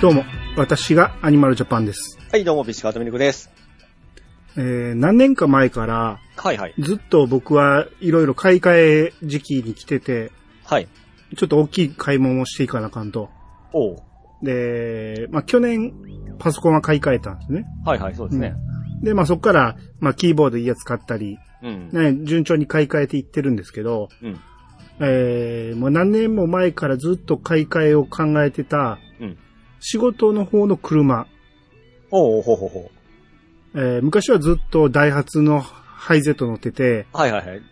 どうも、私がアニマルジャパンです。はい、どうも、ビシカートミルクです。えー、何年か前から、はいはい。ずっと僕はいろいろ買い替え時期に来てて、はい。ちょっと大きい買い物をしていかなあかんと。おう。で、まあ、去年、パソコンは買い替えたんですね。はいはい、そうですね。で、まあ、そこから、まあ、キーボードいいやつ買ったり、うん。ね、順調に買い替えていってるんですけど、うん。えー、もう何年も前からずっと買い替えを考えてた、うん。仕事の方の車、おうほうほうほえー昔はずっとダイハツのハイゼット乗ってて、う。はいはいはい。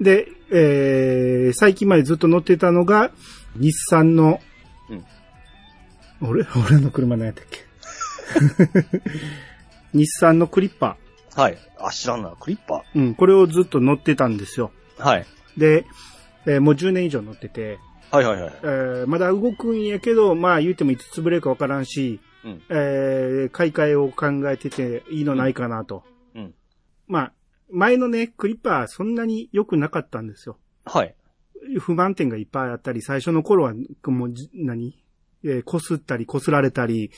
で、えー最近までずっと乗ってたのが、日産の、うん俺、俺の車何やったっけ？日産のクリッパはい。あ、知らんな。クリッパー。うん、これをずっと乗ってたんですよ。ーはい。で、えーもう10年以上乗ってて、はいはいはい。えーまだ動くんやけど、まあ言うてもいつ潰れるかわからんし、うん。えー買い替えを考えてていいのないかなと。うん。まあ、前のね、クリッパーそんなに良くなかったんですよ。はい。不満点がいっぱいあったり、最初の頃は、もうじ、何？えー、擦ったり、擦られたり、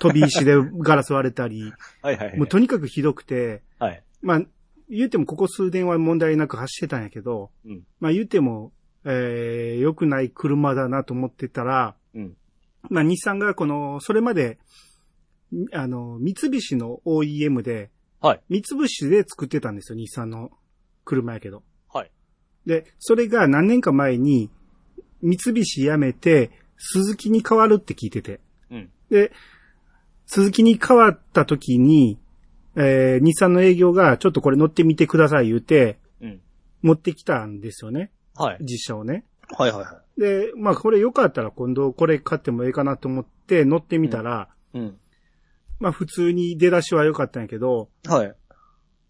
飛び石でガラス割れたり、はいはいはい。もうとにかくひどくて、はい。まあ、言うてもここ数年は問題なく走ってたんやけど、うん。まあ言うても、えー、良くない車だなと思ってたら、うん。まあ日産がこの、それまで、あの、三菱の OEM で、はい。三菱で作ってたんですよ、日産の車やけど。はい。で、それが何年か前に、三菱辞めて、鈴木に変わるって聞いてて。うん。で、鈴木に変わった時に、えー、日産の営業が、ちょっとこれ乗ってみてください言うて、うん。持ってきたんですよね。はい。実車をね。はいはいはで、まあこれよかったら今度これ買ってもいいかなと思って乗ってみたら、い。うん。まあ普通に出だしは良かったんやけど、はい。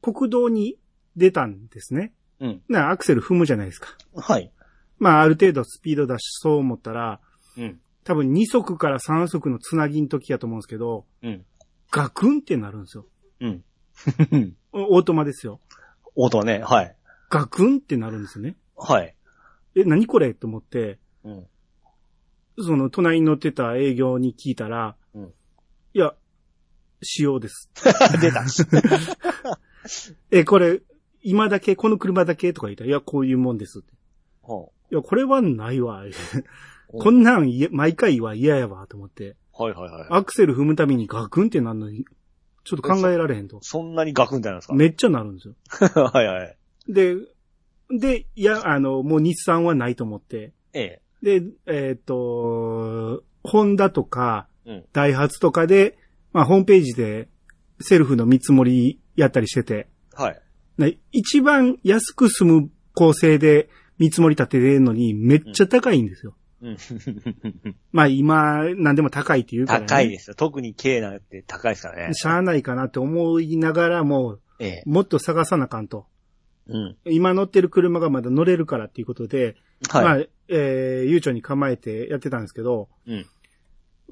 国道に出たんですね。うん。な、アクセル踏むじゃないですか。はい。まあある程度スピード出しそう思ったら、うん。多分2速から3速のつなぎの時やと思うんですけど、うん。ガクンってなるんですよ。うん。おオートマですよ。音ね。はい。ガクンってなるんですよね。はい。え、何これ？と思って、うん。その隣に乗ってた営業に聞いたら、うん。いや、仕様です。出た。え、これ、今だけ、この車だけ？とか言ったら、いや、こういうもんですって。ほいや、これはないわ。うこんなん毎回は嫌やわ、と思って。はいはいはい。アクセル踏むたびにガクンってなるのに、ちょっと考えられへんと。そんなにガクンってなるんですか？めっちゃなるんですよ。はいはい。で、で、いや、あの、もう日産はないと思って。ええ。で、えーっ、と、ホンダとか、うん。ダイハツとかで、まあ、ホームページで、セルフの見積もりやったりしてて、はい。ね一番安く済む構成で見積もり立てれるのに、めっちゃ高いんですよ。うん。まあ、今、何でも高いって言うから、ね。高いですよ。特に K なんて高いですからね。しゃあないかなって思いながらも、ええ。もっと探さなあかんと。うん。今乗ってる車がまだ乗れるからっていうことで、はい。まあ、えー、悠長に構えてやってたんですけど、うん。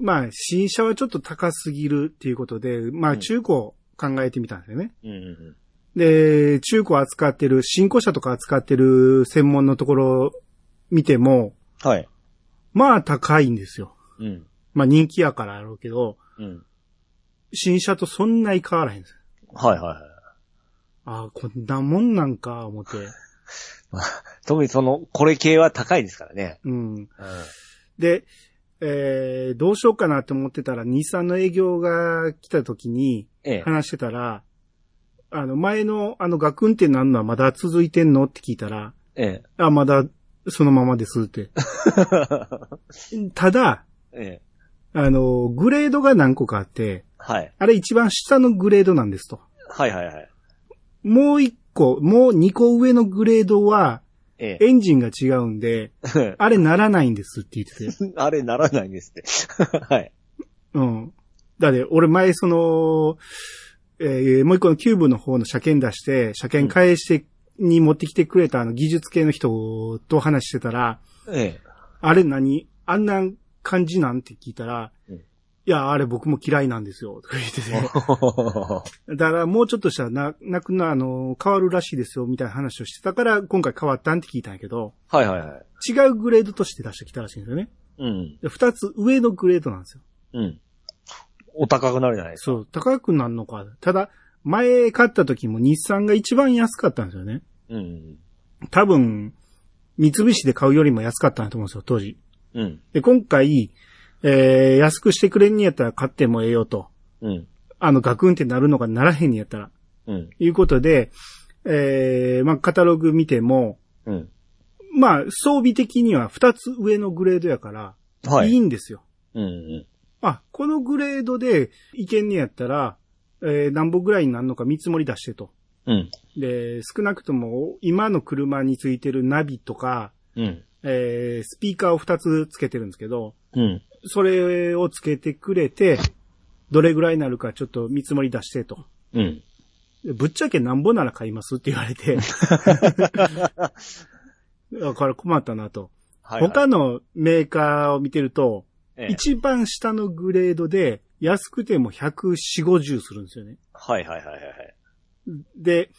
まあ、新車はちょっと高すぎるっていうことで、まあ、うん中古を考えてみたんですよね。うんうんで、中古扱ってる、新古車とか扱ってる専門のところ見ても、はい。まあ高いんですよ。うん。まあ人気やからやろうけど、うん。新車とそんなに変わらへんです。はいはいはい。ああ、こんなもんなんか、思って。特にその、これ系は高いですからね。うん。うん。で、えー、どうしようかなって思ってたら、日産の営業が来た時にええ。話してたら、あの、前のあのガクンってなんのはまだ続いてんのって聞いたら、えあ、まだそのままですって。ただ、え。ええ。あの、グレードが何個かあって、はい。あれ一番下のグレードなんですと。はいはいはい。もう一個、もう二個上のグレードは、えエンジンが違うんで、え。あれならないんですって言ってて。あれならないんですって。はい。うん。だって、俺前その、えーもう一個のキューブの方の車検出して、車検返して、に持ってきてくれたあの技術系の人と話してたら、ええ。あれ何？あんな感じなん？て聞いたら、うんいや、あれ僕も嫌いなんですよ。とか言ってて。だからもうちょっとしたらな、なくな、あの、変わるらしいですよ、みたいな話をしてたから、今回変わったんって聞いたんやけど、はいはいはい。違うグレードとして出してきたらしいんですよね。うん。で二つ上のグレードなんですよ。うん。お高くなるじゃないですか。そう、高くなるのか。ただ、前買った時も日産が一番安かったんですよね。うん。多分、三菱で買うよりも安かったなと思うんですよ、当時。うん。で、今回、えー、安くしてくれんにやったら買ってもええよと。うん。あの、ガクンってなるのがならへんにやったら。うん。いうことで、えー、まあ、カタログ見ても、うん。まあ、装備的には二つ上のグレードやから、、はいい。いんですよ。うんうん。あ、このグレードでいけんねやったら、えー、何本ぐらいになるのか見積もり出してと。うん。で、少なくとも今の車についてるナビとか、うん。えー、スピーカーを二つつけてるんですけど、うん。それをつけてくれて、どれぐらいになるかちょっと見積もり出してと。うん。でぶっちゃけなんぼなら買いますって言われて。だから困ったなと。はい、はい。他のメーカーを見てると、ええ一番下のグレードで安くても140、50するんですよね。はいはいはいはいはい。で、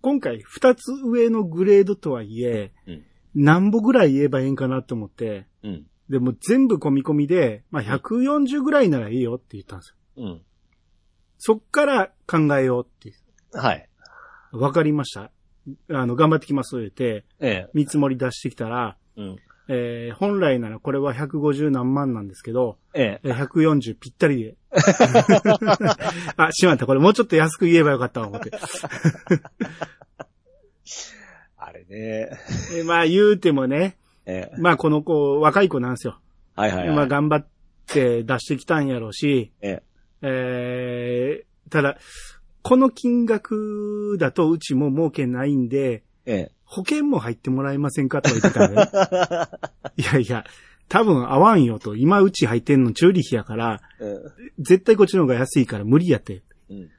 今回二つ上のグレードとはいえ、うん何歩ぐらい言えばええんかなと思って、うん。でも全部込み込みで、まあ140ぐらいならいいよって言ったんですよ。うん。そっから考えようって。はい。わかりました。あの、頑張ってきます言って、ええ。見積もり出してきたら、うん。えー本来ならこれは150何万なんですけど、ええ。えー140ぴったりで。あ、しまった。これもうちょっと安く言えばよかったわ、思って。あれね。えーまあ言うてもね、ええ。まあこの子、若い子なんですよ。はいはいはい。まあ頑張って出してきたんやろうし、ええ。えーただ、この金額だとうちも儲けないんで、ええ。保険も入ってもらえませんかとか言ってたんで、いやいや、多分合わんよと。今うち入ってんの修理費やから、え絶対こっちの方が安いから無理やって。え。うん。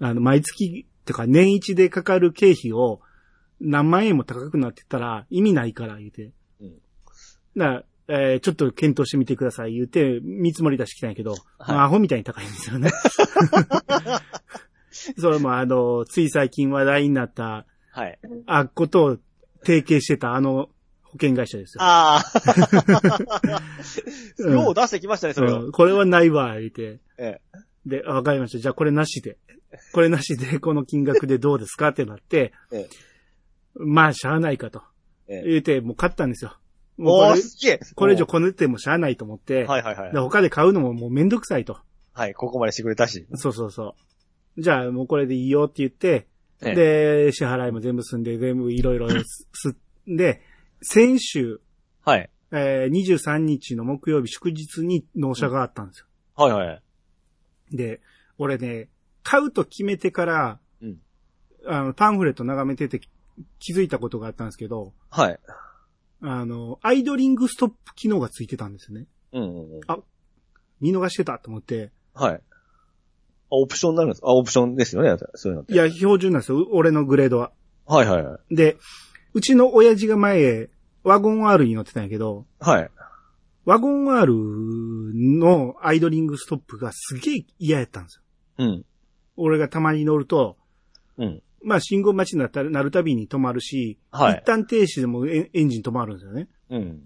あの、毎月、とか年一でかかる経費を何万円も高くなってたら意味ないから言うて。うんだからえーちょっと検討してみてください言うて、見積もり出してきたんやけど、はいまあアホみたいに高いんですよね。それもあの、つい最近話題になった、はい。あっことを提携してたあの保険会社ですよ。ああ。うんよう出してきましたね、それを。うんこれはないわ、言うて。ええ。で、あわかりました。じゃあこれなしで。これなしで、この金額でどうですか？ってなって、ええまあ、しゃあないかと。ええ。言うて、もう買ったんですよ。もうこれ、すげえ。これ以上こねてもしゃあないと思って、はいはいはいで。他で買うのももうめんどくさいと。はい、ここまでしてくれたし。そうそうそう。じゃあもうこれでいいよって言って、ええで、支払いも全部済んで、全部いろいろす、すで、先週、はい。えー23日の木曜日祝日に納車があったんですよ。はいはい。で、俺ね、買うと決めてから、うんあの、パンフレット眺めてて気づいたことがあったんですけど、はい。あの、アイドリングストップ機能がついてたんですよね。うんうんうん。見逃してたと思って。はい。あ、オプションになるんですあ、オプションですよね、そういうのって。いや、標準なんですよ。俺のグレードは。はいはいはい。で、うちの親父が前、ワゴン R に乗ってたんやけど、はい。ワゴン R のアイドリングストップがすげえ嫌やったんですよ。うん。俺がたまに乗ると、うん。まあ信号待ちになったら、なるたびに止まるし、はい一旦停止でもエエンジン止まるんですよね。うん。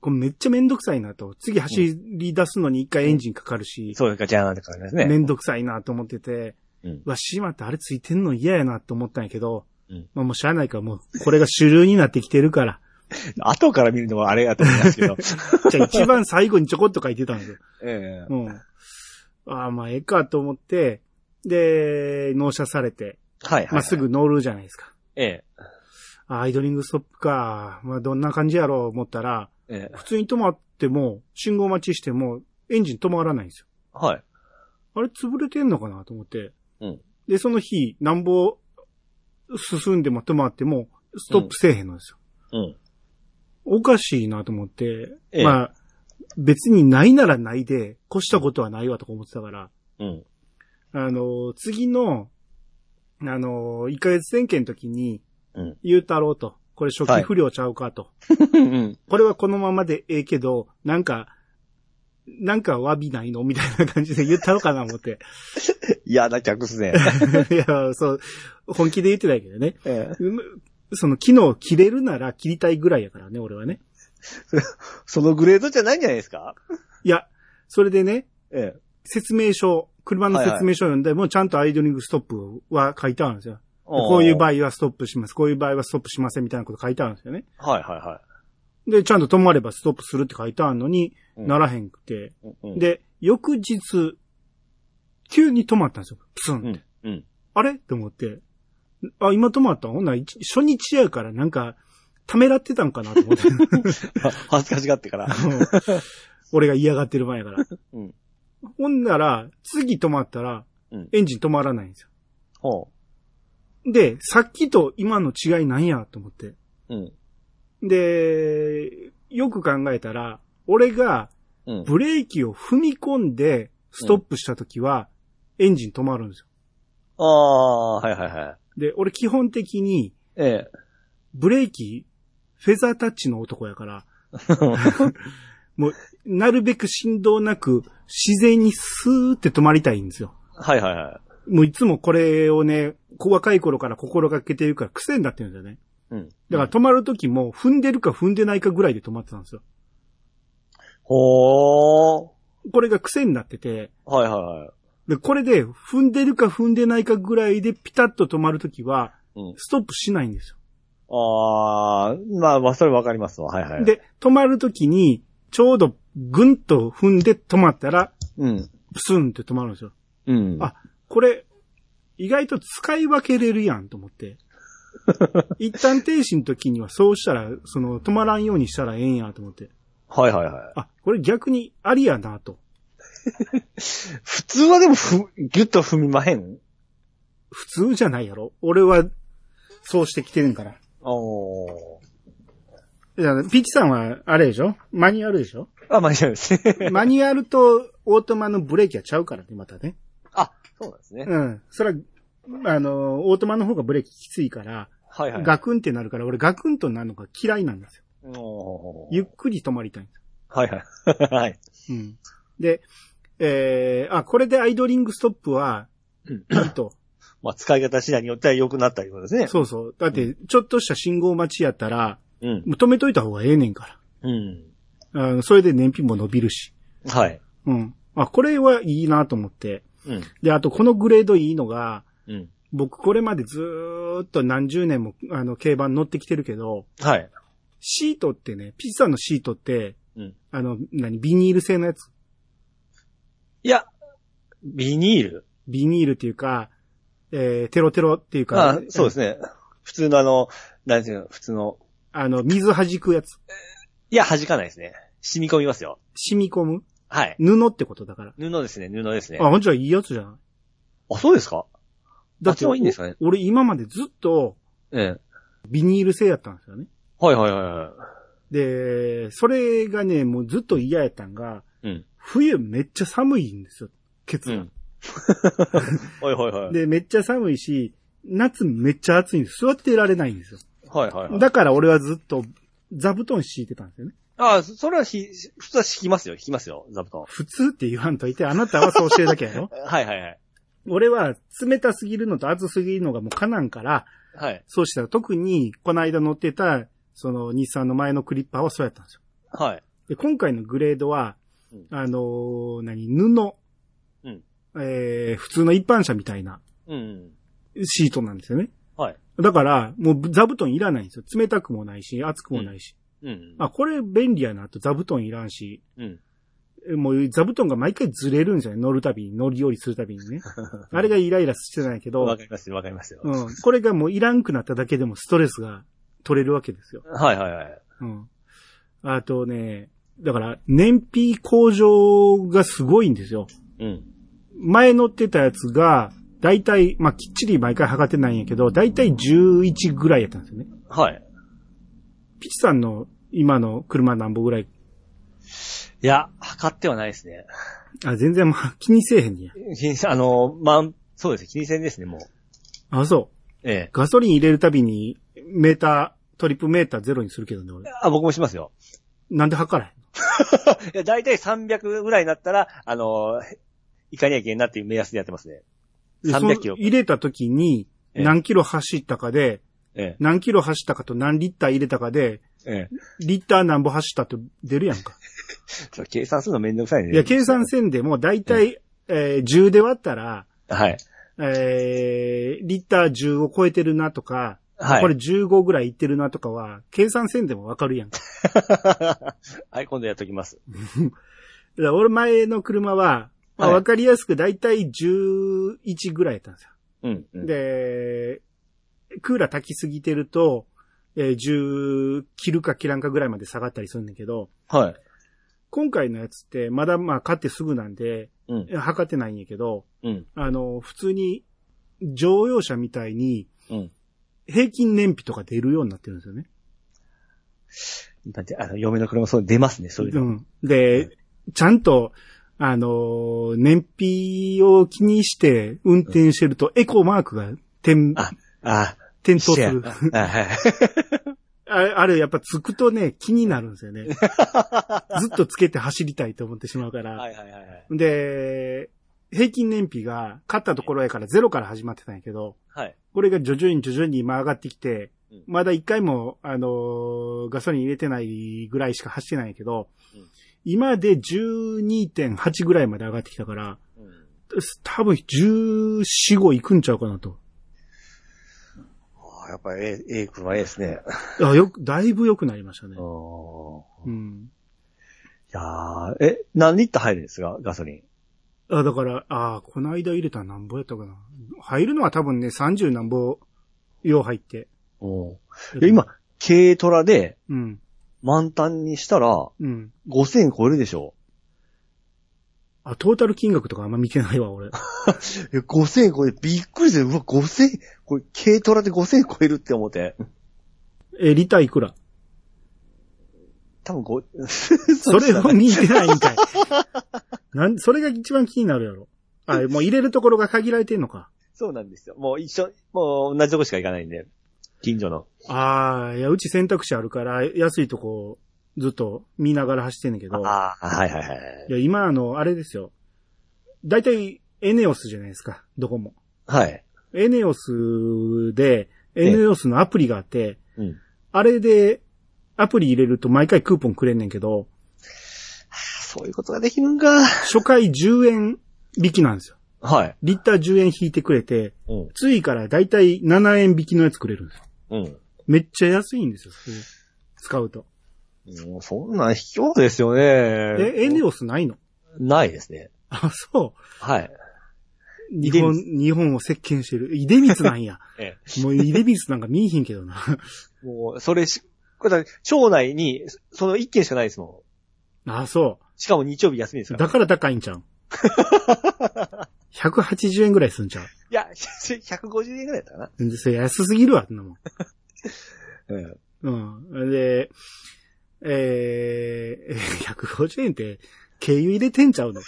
これめっちゃめんどくさいなと。次走り出すのに一回エンジンかかるし、そういうか、じゃーんって感じですね。めんどくさいなと思ってて、うん。うわ、しまってあれついてんの嫌やなと思ったんやけど、うんまあもうしゃあないからもう、これが主流になってきてるから。後から見るのはあれやと思いますけど。じゃあ一番最後にちょこっと書いてたんですよ。ええうん。ああ、まあええかと思って、で、納車されて、はいはい。まあすぐ。乗るじゃないですか。ええ。あアイドリングストップか。まあどんな感じやろう思ったら、ええ。普通に止まっても、信号待ちしても、エンジン止まらないんですよ。はい。あれ潰れてんのかなと思って。うんで、その日、なんぼ進んでも止まっても、ストップせえへんのですよ。うん。おかしいなと思って、ええまあ、別にないならないで、越したことはないわとか思ってたから、うん。あの、次の、あの、1ヶ月点検の時にうん。言うたろうと。これ初期不良ちゃうかと。うん。これはこのままでええけど、なんか、なんか詫びないの？みたいな感じで言ったのかな思って。嫌な客っすね。いや、そう、本気で言ってないけどね。ええ。うんその機能切れるなら切りたいぐらいやからね、俺はね。そのグレードじゃないんじゃないですか？いや、それでね、ええ。説明書、車の説明書を読んでもちゃんとアイドリングストップは書いてあるんですよ。こういう場合はストップします。こういう場合はストップしませんみたいなこと書いてあるんですよね。合。はいはいはで、ちゃんと止まればストップするって書いてあるのに、うんならへんくて。い。うん、で、翌日、急に止まったんですよ。プスンって。うん。うん。あれ？って思って。あ、今止まった？ほんなら一初日やからなんか、ためらってたんかなと思って。恥ずかしがってから。俺が嫌がってる前やから。うん。ほんなら、次止まったらうん、エンジン止まらないんですよ。ほで、さっきと今の違いなんやと思って。う。うん。で、よく考えたら、俺がうん。ブレーキを踏み込んでストップした時は、エンジン止まるんですよ。ああ、はいはいはい。で、俺基本的にええ。ブレーキ、フェザータッチの男やから、もう、なるべく振動なく、自然にスーって止まりたいんですよ。はいはいはい。もういつもこれをね、小若い頃から心がけてるから癖になってるんですよね。うん。だから止まる時も踏んでるか踏んでないかぐらいで止まってたんですよ。ほー。これが癖になってて、はいはいはい。で、これで踏んでるか踏んでないかぐらいでピタッと止まるときは、うん。ストップしないんですああ、まあまあ、それわかりますわ。はいはよ。い。、で、止まるときに、ちょうどぐんと踏んで止まったら、うん。プスンって止まるんですよ。うん。あこれ、意外と使い分けれるやんと思って。一旦停止の時にはそうしたら、その止まらんようにしたらええんやと思って。はいはいはい。あ、これ逆にありやなと。普通はでもふ、ぎゅっと踏みまへん？普通じゃないやろ。俺は、そうしてきてるんから。おー。いやピッチさんは、あれでしょ？マニュアルでしょ？あ、まあ、いいですね。マニュアルとオートマのブレーキはちゃうからね、またね。あ、そうなんですね。うん。それは、あの、オートマの方がブレーキきついから、はいはい。ガクンってなるから、俺ガクンとなるのが嫌いなんですよ。ゆっくり止まりたいんですはいはい。はい。よ。うん。で、えー、あ、これでアイドリングストップは、うんいいと。まあ、使い方次第によっては良くなったとですね。そうそう。だって、ちょっとした信号待ちやったら、うん。止めといた方がええねんかうん。ら。あのそれで燃費も伸びるし。はい。うん。あ、これはいいなと思って。うん。で、あとこのグレードいいのが、うん。僕これまでずーっと何十年もあの競馬に乗ってきてるけど、はい。シートってね、ピッツァのシートって、うん。あの、何、ビニール製のやつ？いや、ビニール？ビニールっていうか、えー、テロテロっていうか、あそうですね。普通のあの、何ていうの、普通の、あの、水弾くやつ。いや、弾かないですね。染み込みますよ。染み込む？はい。布ってことだから。布ですね、布ですね。あ、ほんじゃいいやつじゃない？あ、そうですか？だあっちもいいんですかね？お俺今までずっとええ。ビニール製やったんですよね。はいはいはいはで、それがね、もうずっと嫌やったんが、い。うん。冬めっちゃ寒いんですよ。ケツが。うん。はいはいはい。で、めっちゃ寒いし、夏めっちゃ暑いんです。座ってられないんですよ。はいはいはい。だから俺はずっと座布団敷いてたんですよね。あ、それはひ、普通は引きますよ、引きますよ、座布団。普通って言わんといて、あなたはそうしてるだけやろ はいはいはい。俺は冷たすぎるのと暑すぎるのがもうかなんから、はい。そうしたら特にこの間乗ってた、その日産の前のクリッパーはそうやったんですよ。はい。で、今回のグレードは、うんあのー何、布、うんえー、普通の一般車みたいなうん。シートなんですよね。はい。だから、もう座布団いらないんですよ。冷たくもないし、熱くもないし。うん。あ、これ便利やなと座布団いらんし、うん。えもう座布団が毎回ずれるんですよね。乗るたびに、乗り降りするたびにね。あれがイライラしてないけどわ、かりますよ、わかりますよ。うん。これがもういらんくなっただけでもストレスが取れるわけですよ。はいはいはい。うん。あとね、だから、燃費向上がすごいんですよ。うん。前乗ってたやつが、だいたい、まあ、きっちり毎回測ってないんやけど、だいたい11ぐらいやったんですよね。はい。ピチさんの今の車何本ぐらい？いや、測ってはないですね。あ、全然まあ 気にせえへんねや。気にせあの、まあ、そうです。気にせんですね、もう。あ、そう。ええ。ガソリン入れるたびに、メーター、トリップメーターゼロにするけどね、俺。あ、僕もしますよ。なんで測らへん？いや、だいたい300ぐらいになったら、あの、いかにゃいけんなっていう目安でやってますね。で300キロその入れた時に、ええ何キロ走ったかで、え何キロ走ったかと何リッター入れたかで、え。ええ。リッター何本走ったと出るやんか。計算するのめんどくさいね。いや、計算線でもだいたいえー10で割ったら、はい。えーリッター10を超えてるなとか、はい。これ15ぐらいいってるなとかは、計算せんでもわかるやんか。はい、今度やっときます。だから俺前の車は、まあ、はいわかりやすくだいたい11ぐらいやったんですよ。うん。うん、で、クーラー炊きすぎてると、えー10切るか切らんかぐらいまで下がったりするんだけど、はい。今回のやつってまだまあ買ってすぐなんで、うん。測ってないんやけど、うん。あの、普通に乗用車みたいにうん。平均燃費とか出るようになってるんですよね。だって、あの、嫁の車そう出ますね、そういうの。うん。で、ちゃんと、あのー燃費を気にして運転してると、エコーマークが点、あ、あ、点灯する。あ、はい。ああれやっぱつくとね、気になるんですよね。ずっとつけて走りたいと思ってしまうから。はいはいはいはい。で、平均燃費が勝ったところやからゼロから始まってたんやけど、はい。これが徐々に徐々に今上がってきてうん、まだ一回も、あのーガソリン入れてないぐらいしか走ってないけどうん、今で12.8ぐらいまで上がってきたから、うん多分14、5いくんちゃうかなと。あやっぱり、ええ、ええ車ええですね。あよく、だいぶ良くなりましたねう。ん。うん。いやーえ、何リッター入るんですか？ガソリン。あ、だから、あこの間入れたらなんぼやったかな。入るのは多分ね、30なんぼ、用入って。うん。いや、今、軽トラでうん。満タンにしたら、うん。5000超えるでしょあ、トータル金額とかあんま見てないわ、俺。いや、5000超えてびっくりして、うわ、5000、これ、軽トラで5000超えるって思って。え、リターいくら？多分ご、それを見てないんかい。なん、それが一番気になるやろ。あ、もう入れるところが限られてんのか。そうなんですよ。もう一緒、もう同じとこしか行かないんで。近所の。ああ、いや、うち選択肢あるから、安いとこ、ずっと見ながら走ってんねんけど。ああ、はいはいはいい。や、今あの、あれですよ。だいたいエネオスじゃないですか、どこも。はい。エネオスで、エネオスのアプリがあって、うん。あれで、アプリ入れると毎回クーポンくれんねんけど、そういうことができるんか。初回10円引きなんですよ。はい。リッター10円引いてくれて、うん。次からだいたい7円引きのやつくれるんですよ。うん。めっちゃ安いんですよ、それ使うと。もうそんなん卑怯ですよね。え、エネオスないの？ないですね。あ、そはい。う。日本、日本を席巻してる。イデミツなんや。えもうイデミツなんか見えひんけどな。え。もう、それし、これだ町内に、その一軒しかないですもん。あ、そしかも日曜日休みですう。から。だから高いんちゃう ?180 円ぐらいすんちゃう？いや、150円ぐらいだったかな。それ安すぎるわ、そんなもん。うん。うん。で、えー、150円って、経由入れてんちゃうの？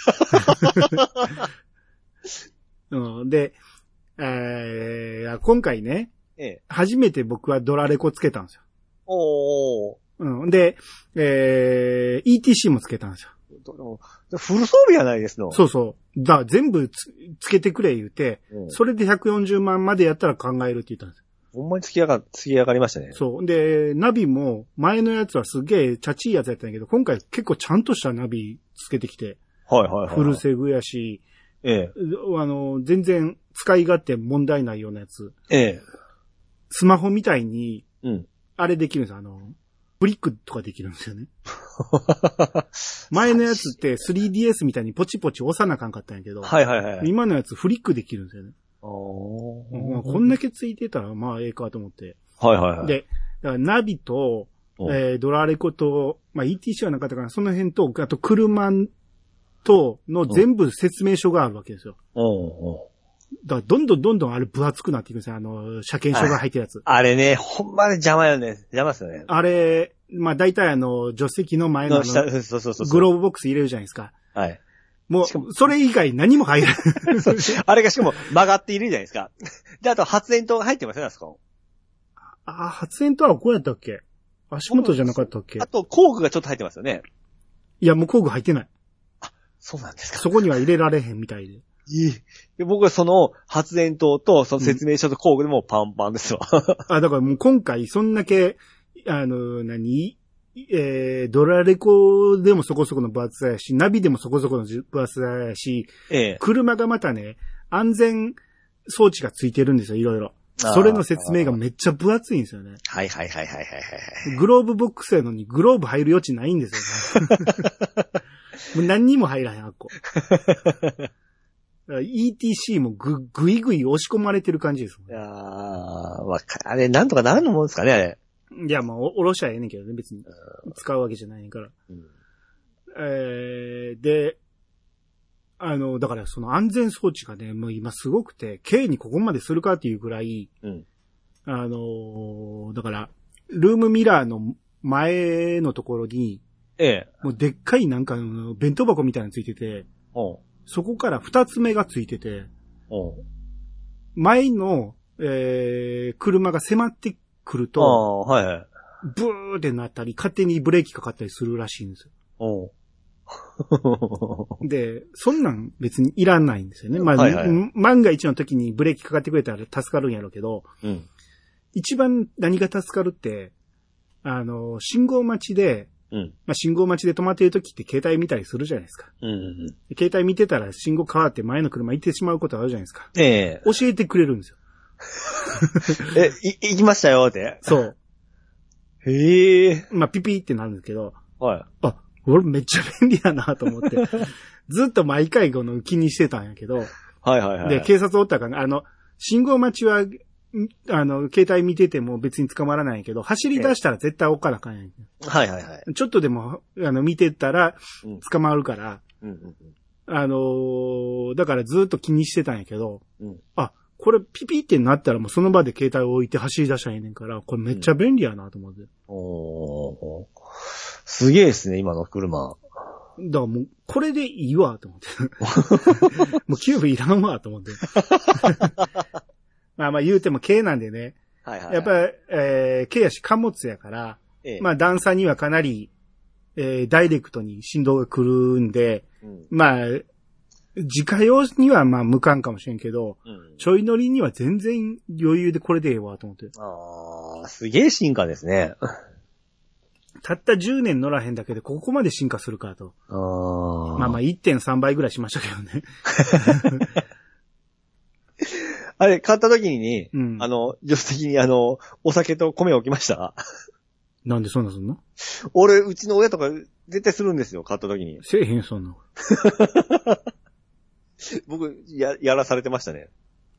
うん。で、えー、今回ね、ええ。初めて僕はドラレコつけたんですよ。おー。うん。で、えー、ETC もつけたんですよ。フル装備やないですの。そうそう。だ、全部つつけてくれ言うて、うん。それで140万までやったら考えるって言ったんですよ。ほんまに突き上が、突き上がりましたね。そう。で、ナビも、前のやつはすげえチャチいやつやったんやけど、今回結構ちゃんとしたナビつけてきて、はいはいはい。フルセグやし、ええ。あの、全然使い勝手問題ないようなやつ。ええ。スマホみたいに、うん。あれできるんですよ。あの、ブリックとかできるんですよね。前のやつって 3DS みたいにポチポチ押さなあかんかったんやけど、はいはいはい。今のやつフリックできるんですよね。おまあこんだけついてたら、まあええかと思って。はいはいはい。、で、だからナビと、うんえードラレコと、まあ ETC はなかったかな、その辺と、あと車との全部説明書があるわけですよ。うんうん。だからどんどんどんどんあれ分厚くなっていくんですよ。あの、車検証が入ってるやつ。あれね、ほんまに邪魔よね。邪魔ですよね。あれ、まあ大体あの、助手席の前のあのそうそうそうそう。グローブボックス入れるじゃないですか。はい。もしかもう、それ以外何も入らない。あれがしかも曲がっているじゃないですか。で、あと発電灯が入ってますよね、あそこ。あ、発煙とはこうやったっけ？足元じゃなかったっけ？あと工具がちょっと入ってますよね。いや、もう工具入ってない。そうなんですか。そこには入れられへんみたいで。いい。で僕はその発電灯とその説明書と工具でもうパンパンですわ。あ、だからもう今回そんだけ、あの、何？えー、ドラレコでもそこそこの分厚さやし、ナビでもそこそこの分厚さやし、ええ。車がまたね、安全装置がついてるんですよ、いろいろ。それの説明がめっちゃ分厚いんですよね。はいはいはいはいはいはい。グローブボックスやのにグローブ入る余地ないんですよ、ね。もう何にも入らへん、あっこ。ETC もぐ、ぐいぐい押し込まれてる感じですもんいやー、わかあれ、なんとかなるのもんですかね、あれ。いや、まあ、おおろしゃええねんけどね、別に。使うわけじゃないねんから。うんえー、で、あの、だからその安全装置がね、もう今すごくて、K にここまでするかっていうぐらい、うん。あのーだから、ルームミラーの前のところに、ええ。もうでっかいなんかあの弁当箱みたいなのついてて、おうそこから二つ目がついてて、前の、えー、車が迫ってくるあと、あ、はいはい。ブーってなったり、勝手にブレーキかかったりするらしいんですよ。で、そんなん別にいらないんですよね。まあ、はいはいん万が一の時にブレーキかかってくれたら助かるんやろうけど、うん。一番何が助かるって、あの、信号待ちで、うん。まあ、信号待ちで止まってる時って携帯見たりするじゃないですか。うんうん。で携帯見てたら信号変わって前の車行ってしまうことあるじゃないですか。ええ。教えてくれるんですよ。え、い、行きましたよって。そう。へえ。まあ、ピピってなるんですけど、はあ、俺めっちゃ便利やなと思って、ずっと毎回この気にしてたんやけど、い。はいはいはい。で、警察おったから、あの、信号待ちは、んあの、携帯見てても別に捕まらないけど、走り出したら絶対おっかなあかんやん。はいはいはい。ちょっとでも、あの、見てたらうん、捕まるから、うんうんあのーだからずっと気にしてたんやけど、うんあ、これピピってなったらもうその場で携帯を置いて走り出したらええねんから、これめっちゃ便利やなと思って。おーすげえですね、今の車。だからもう、これでいいわ、と思って。もうキューブいらんわ、と思って。まあまあ言うても軽なんでね。はいはい。やっぱり、えー、軽やし貨物やから、ええ、まあ段差にはかなり、えー、ダイレクトに振動が来るんで、うん。まあ、自家用にはまあ無関かもしれんけど、うん。ちょい乗りには全然余裕でこれでええわ、と思って。ああ、すげえ進化ですね。たった10年乗らへんだけでここまで進化するかと。ああ。まあまあ1.3倍ぐらいしましたけどね。あれ、買った時に、うんあの、助手席にあの、お酒と米置きました？なんでそんなすんの？俺、うちの親とか絶対するんですよ、買った時に。せえへん、そんな。僕、や、やらされてましたね。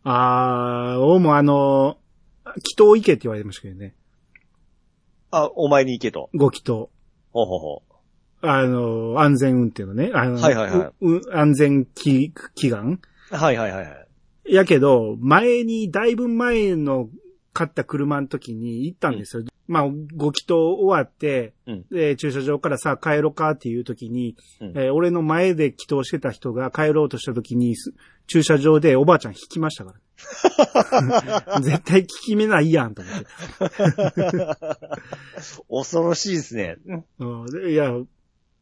あー、おもあの、祈祷行けって言われてましたけどね。あ、お前に行けと。ご祈祷。ほうほうほあの、安全運転のね。あのはいはいはいうう安全祈祈願う。はいはいはいはい。やけど、前に、だいぶ前の買った車の時に行ったんですよ。まあ、ご祈祷終わって、うんで、駐車場からさ、帰ろうかっていう時に、うんえー俺の前で祈祷してた人が帰ろうとした時に、す駐車場でおばあちゃん引きましたから。絶対聞き目ないやんと思って。恐ろしいですね。うんでいや、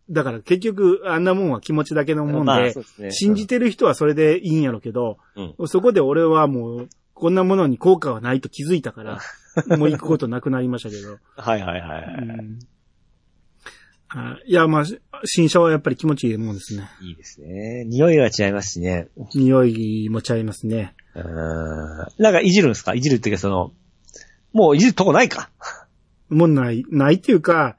だから結局、あんなもんは気持ちだけのもんで、まあ、ですね。信じてる人はそれでいいんやろうけど、うん。そこで俺はもう、こんなものに効果はないと気づいたから、もう行くことなくなりましたけど。はいはいはいはい。うんあいや、まあ、し新車はやっぱり気持ちいいもんですね。いいですね。匂いが違いますしね。匂いもちゃいますね。うーん。なんかいじるんですか？いじるっていうかその、もういじるとこないか？もうない、ないっていうか、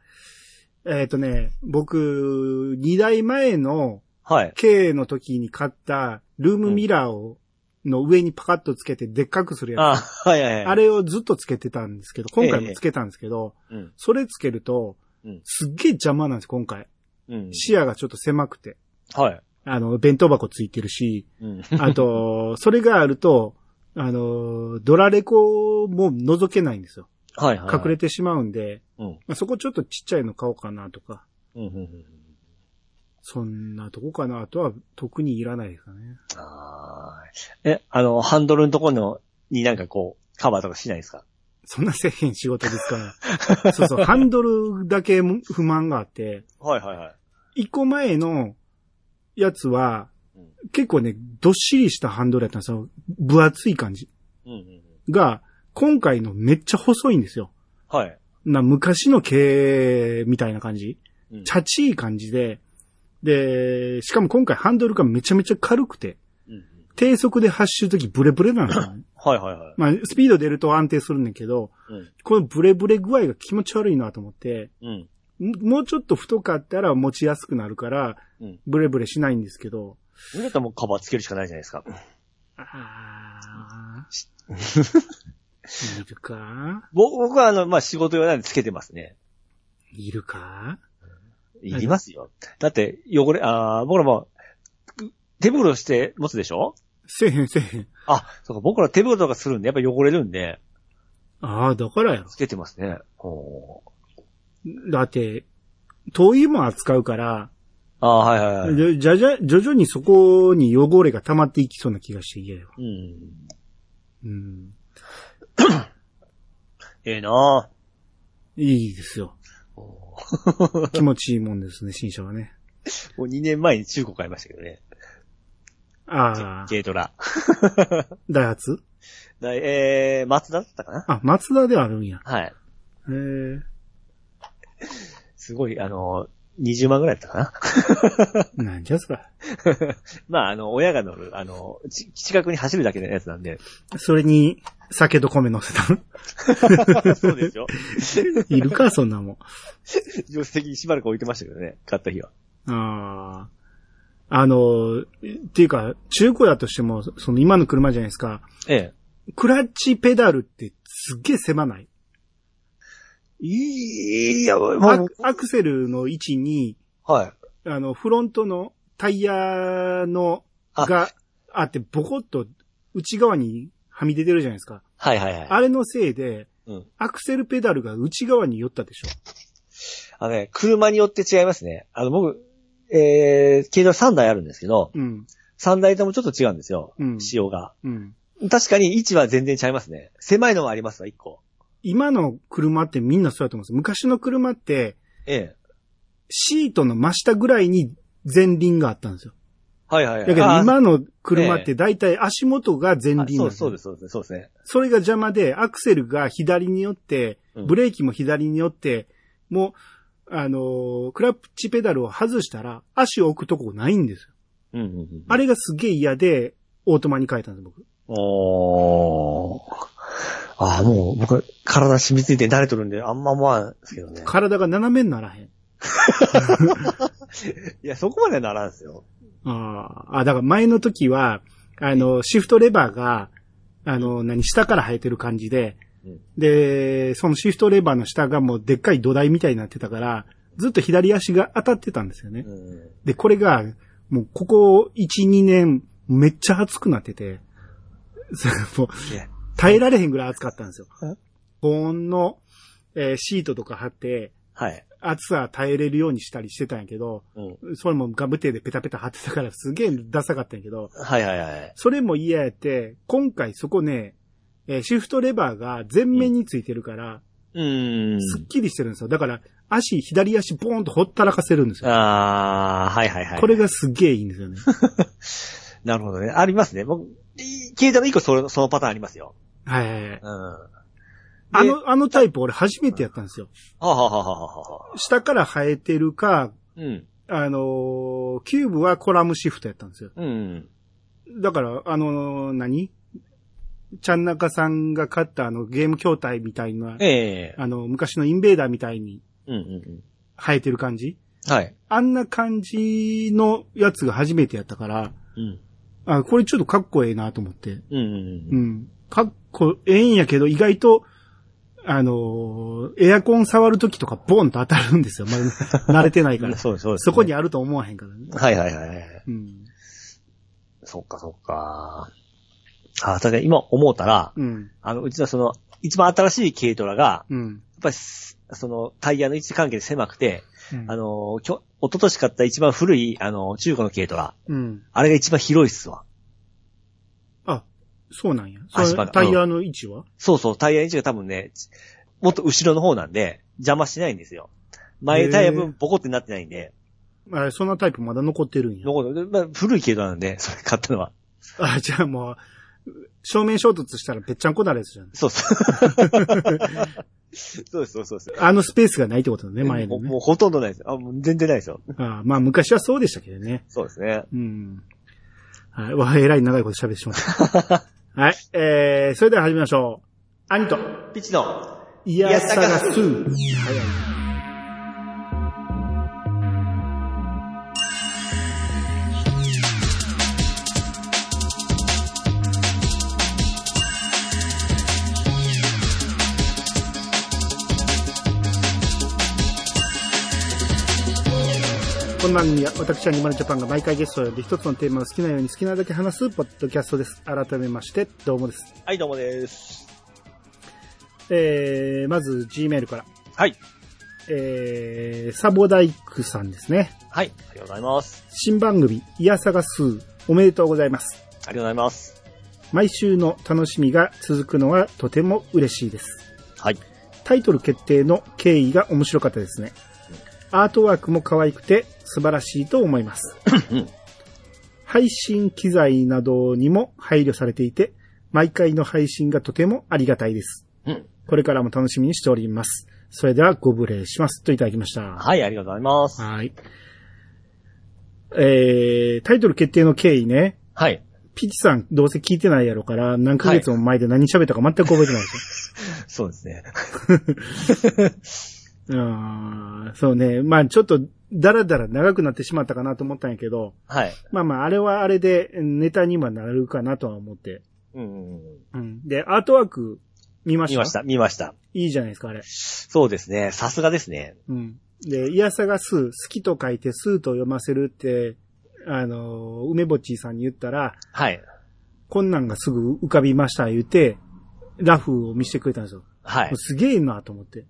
えっ、とね、僕、2台前のはい。K の時に買ったルームミラーを、の上にパカッとつけてでっかくするやつ。あ、はいはいはい。あれをずっとつけてたんですけど、今回もつけたんですけど、うん。それつけるとうん、すっげえ邪魔なんです、今回。うん。視野がちょっと狭くて。はい。あの、弁当箱ついてるし、うん。あと、それがあると、あの、ドラレコも覗けないんですよ。はいはい。隠れてしまうんで、うん。まあ、そこちょっとちっちゃいの買おうかなとか、うんうんうん。そんなとこかなとは特にいらないですかね。あーえ、あの、ハンドルのところの、になんかこう、カバーとかしないですか？そんなせえへん仕事ですから。そうそう、ハンドルだけ不満があって、はいはいはい。一個前のやつはうん、結構ね、どっしりしたハンドルやったんですよ。分厚い感じ。うんうんうん。が、今回のめっちゃ細いんですよ。はい。な、昔の軽みたいな感じ。うんチャチい感じで、で、しかも今回ハンドルがめちゃめちゃ軽くて、うん低速で走るときブレブレなんですよね。はいはいはい。まあ、スピード出ると安定するんだけど、うん。このブレブレ具合が気持ち悪いなと思って、うん。んもうちょっと太かったら持ちやすくなるからうん、ブレブレしないんですけど、それだったらもうカバーつけるしかないじゃないですか。あー、いるか？ぼ僕はあの、まあ、仕事用なんでつけてますね。いるか？いりますよ。だって、汚れ、あー僕らも、手袋して持つでしょ？せえへんせえへん。あ、そうか、僕ら手袋とかするんで、やっぱ汚れるんで、ああ、だからやろ。つけてますね。ほうだって、灯油も扱うから、ああ、はいはいはい。じゃじゃ、徐々にそこに汚れが溜まっていきそうな気がして嫌よ。うん。うん。ええなぁ。いいですよ。気持ちいいもんですね、新車はね。もう2年前に中古買いましたけどね。ああ、軽トラ。ダイハツ？だえー、松田だったかな？あ、松田ではあるんや。はい。へえ。すごい、あの、20万ぐらいだったかな？んじゃそら。な まあ、あの、親が乗る、あの、ち近くに走るだけのやつなんで。それに、酒と米乗せたの？そうですよ。いるか、そんなもん。助手席にしばらく置いてましたけどね、買った日は。ああ。あの、っていうか、中古だとしても、その今の車じゃないですか。ええ。クラッチペダルってすっげえ狭ない。いや、もアう、アクセルの位置に、はい。あの、フロントのタイヤの、あがあって、ボコッと内側にはみ出てるじゃないですか。はいはいはい。あれのせいで、うん。アクセルペダルが内側に寄ったでしょ。あのね、車によって違いますね。あの、僕、えー、軽トラ3台あるんですけど、うん。3台ともちょっと違うんですよ。うん仕様が。うん。確かに位置は全然違いますね。狭いのもありますわ、1個。今の車ってみんなそうだと思うんです。昔の車って、ええ。シートの真下ぐらいに前輪があったんですよ。はいはいはい。だけどあ今の車って大体足元が前輪なんあそうそうでですす、そうです、そうですね。それが邪魔で、アクセルが左によってう、んブレーキも左によって、もう、あのークラッチペダルを外したら、足を置くとこないんですよ。うんうんうん。あれがすげえ嫌で、オートマに変えたんです、僕。おー。ああ、もう僕、体染みついて慣れとるんで、あんま思わんですけどね。体が斜めにならへん。いや、そこまではならんすよ。ああ、あ、だから前の時は、あの、シフトレバーが、あの、何、下から生えてる感じで、うんで、そのシフトレバーの下がもうでっかい土台みたいになってたから、ずっと左足が当たってたんですよね。うん。で、これが、もうここ1、2年、めっちゃ熱くなってて、もう耐えられへんぐらい熱かったんですよえ？保温の、えーシートとか貼って、はい。暑さ耐えれるようにしたりしてたんやけど、うん。それもガムテーでペタペタ貼ってたからすげえダサかったんやけど、はいはいはい。それも嫌やって、今回そこね、えーシフトレバーが前面についてるから、うーん。すっきりしてるんですよ。だから、足、左足ボーンとほったらかせるんですよ。ああ、はいはいはい。これがすっげえいいんですよね。なるほどね。ありますね。僕、い軽トラ1個そのそのパターンありますよ。はいはいはい。うん。はあの、あのタイプ俺初めてやったんですよ。あ、はあはあはあはあ、下から生えてるか、うん。あのーキューブはコラムシフトやったんですよ。うん。だから、あのー何？ちゃんなかさんが買ったあのゲーム筐体みたいな、ええあの、昔のインベーダーみたいにうんうんうん。生えてる感じ？はい。あんな感じのやつが初めてやったから、うん。あ、これちょっとかっこええなと思って。うんうんううん。ん。かっこええんやけど、意外と、あのーエアコン触るときとかボンと当たるんですよ。まあ、慣れてないから。そうです、そうです、そこにあると思わへんからね。はいはいはいはい。うん。そっかそっか。あ、確かに今思ったら、うん。あの、うちのその、一番新しい軽トラが、うん。やっぱりす、その、タイヤの位置関係で狭くて、うんあの、きょ、一昨年買った一番古い、あの、中古の軽トラ。うん。あれが一番広いっすわ。あ、そうなんや。足場がタイヤの位置は、そうそう、タイヤの位置が多分ね、ちもっと後ろの方なんで、邪魔しないんですよ。前タイヤ分ボコってなってないんで、あそんなタイプまだ残ってるんや。残るまあ、古い軽トラなんで、それ買ったのは。あ、じゃあもう、正面衝突したらぺっちゃんこなるやつじゃん。そうそう。そうです、そうです。あのスペースがないってことだね、前のねもうも。うほとんどないです。あ、もう全然ないですよ。ああまあ昔はそうでしたけどね。そうですね。うん。はい。わ、えらい長いこと喋ってしまった。はい。えー、それでは始めましょう。兄と、ピッチの、いやさがす。はい番組は私はニマルジャパンが毎回ゲストを呼んで一つのテーマを好きなように好きなだけ話すポッドキャストです。改めまして、どうもです。はい、どうもです。えー、まず Gmail から。はい。えー、サボダイクさんですね。はい、ありがとうございます。新番組、いやさがすおめでとうございます。ありがとうございます。毎週の楽しみが続くのはとても嬉しいです。はい。タイトル決定の経緯が面白かったですね。アートワークも可愛くて素晴らしいと思いますうん。配信機材などにも配慮されていて、毎回の配信がとてもありがたいです。うん。これからも楽しみにしております。それではご無礼します。といただきました。はい、ありがとうございます。はい。えー、タイトル決定の経緯ね。はい。ピチさんどうせ聞いてないやろから、何ヶ月も前で何喋ったか全く覚えてないです そうですね。よ。あーそうね。まあちょっと、だらだら長くなってしまったかなと思ったんやけど、はい。まあまああれはあれでネタにはなるかなとは思って。うんうんうん。うん。で、アートワーク見ました？見ました、見ました。いいじゃないですか、あれ。そうですね。さすがですね。うん。で、いやさがす、好きと書いてスーと読ませるって、あの、梅ぼっちさんに言ったら、はい。こんなんがすぐ浮かびました言うて、ラフを見せてくれたんですよ。はいもう。すげえなと思って。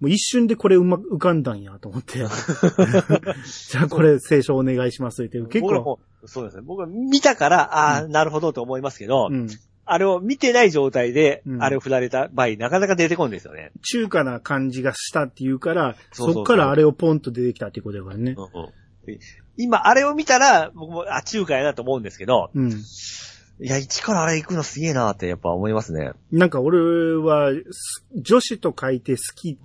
もう一瞬でこれうま、浮かんだんやと思って。じゃあこれ聖書お願いしますって言って、結構、僕もそうですね。僕は見たから、ああ、なるほどと思いますけど、うん。あれを見てない状態でう、んあれを振られた場合、なかなか出てこんですよね。中華な感じがしたって言うから、そっからあれをポンと出てきたっていうことだからね。うんうん今、あれを見たら、僕も、あ、中華やなと思うんですけど、うん。いや、一からあれ行くのすげえなってやっぱ思いますね。なんか俺は、す女子と書いて好き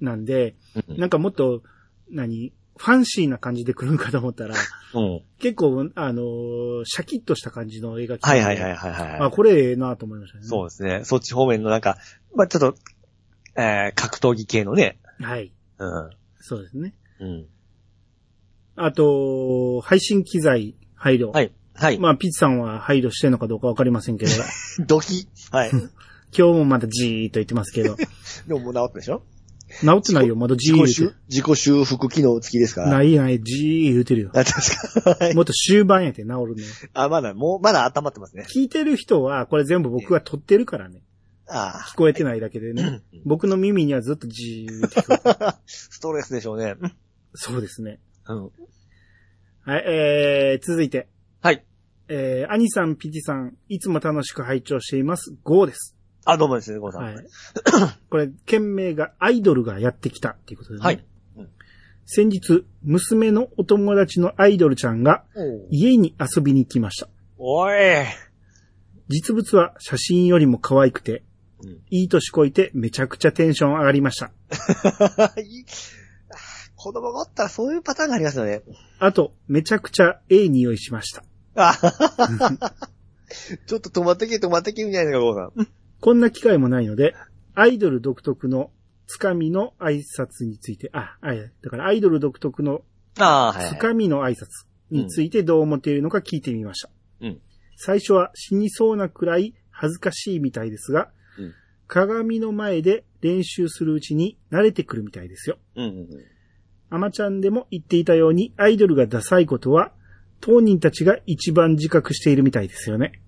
なんで、うんなんかもっと、何ファンシーな感じで来るんかと思ったら、うん。結構、あのーシャキッとした感じの映画はいはいはいはいはい。あ、これええなと思いましたね。そうですね。そっち方面のなんか、まあちょっと、えー、格闘技系のね。はい。うん。そうですね。うん。あと、配信機材配慮。はい。はい。まあ、ピッチさんは配慮してるのかどうかわかりませんけど、ドキ。はい。今日もまだじーっと言ってますけど、でももう治ったでしょ？治ってないよ、まだじー言うて。自己修復機能付きですから。ないない、じー言うてるよ。あ、確か。はいもっと終盤やって治るね。あ、まだ、もう、まだ温まってますね。聞いてる人は、これ全部僕が撮ってるからね。あ聞こえてないだけでね。僕の耳にはずっとじーって聞こえてる。あ。ストレスでしょうね。そうですね。うん。はい、えー、続いて。はい。えー、兄さん、ピチさん、いつも楽しく拝聴しています。ゴーです。あ、どうもですね、ゴーさん。はい。これ、件名がアイドルがやってきたっていうことでね。はい。先日、娘のお友達のアイドルちゃんが家に遊びに来ました。おい。実物は写真よりも可愛くて、うんいい年こいてめちゃくちゃテンション上がりました。い子供がおったらそういうパターンがありますよね。あと、めちゃくちゃええ匂いしました。あ ちょっと止まってけ、止まってけ、みたいなのが、ゴーさん。こんな機会もないので、アイドル独特のつかみの挨拶について、あ、あだからアイドル独特のつかみの挨拶についてどう思っているのか聞いてみました。うん最初は死にそうなくらい恥ずかしいみたいですが、うん鏡の前で練習するうちに慣れてくるみたいですよ。うんうんうん。アマちゃんでも言っていたようにアイドルがダサいことは当人たちが一番自覚しているみたいですよね。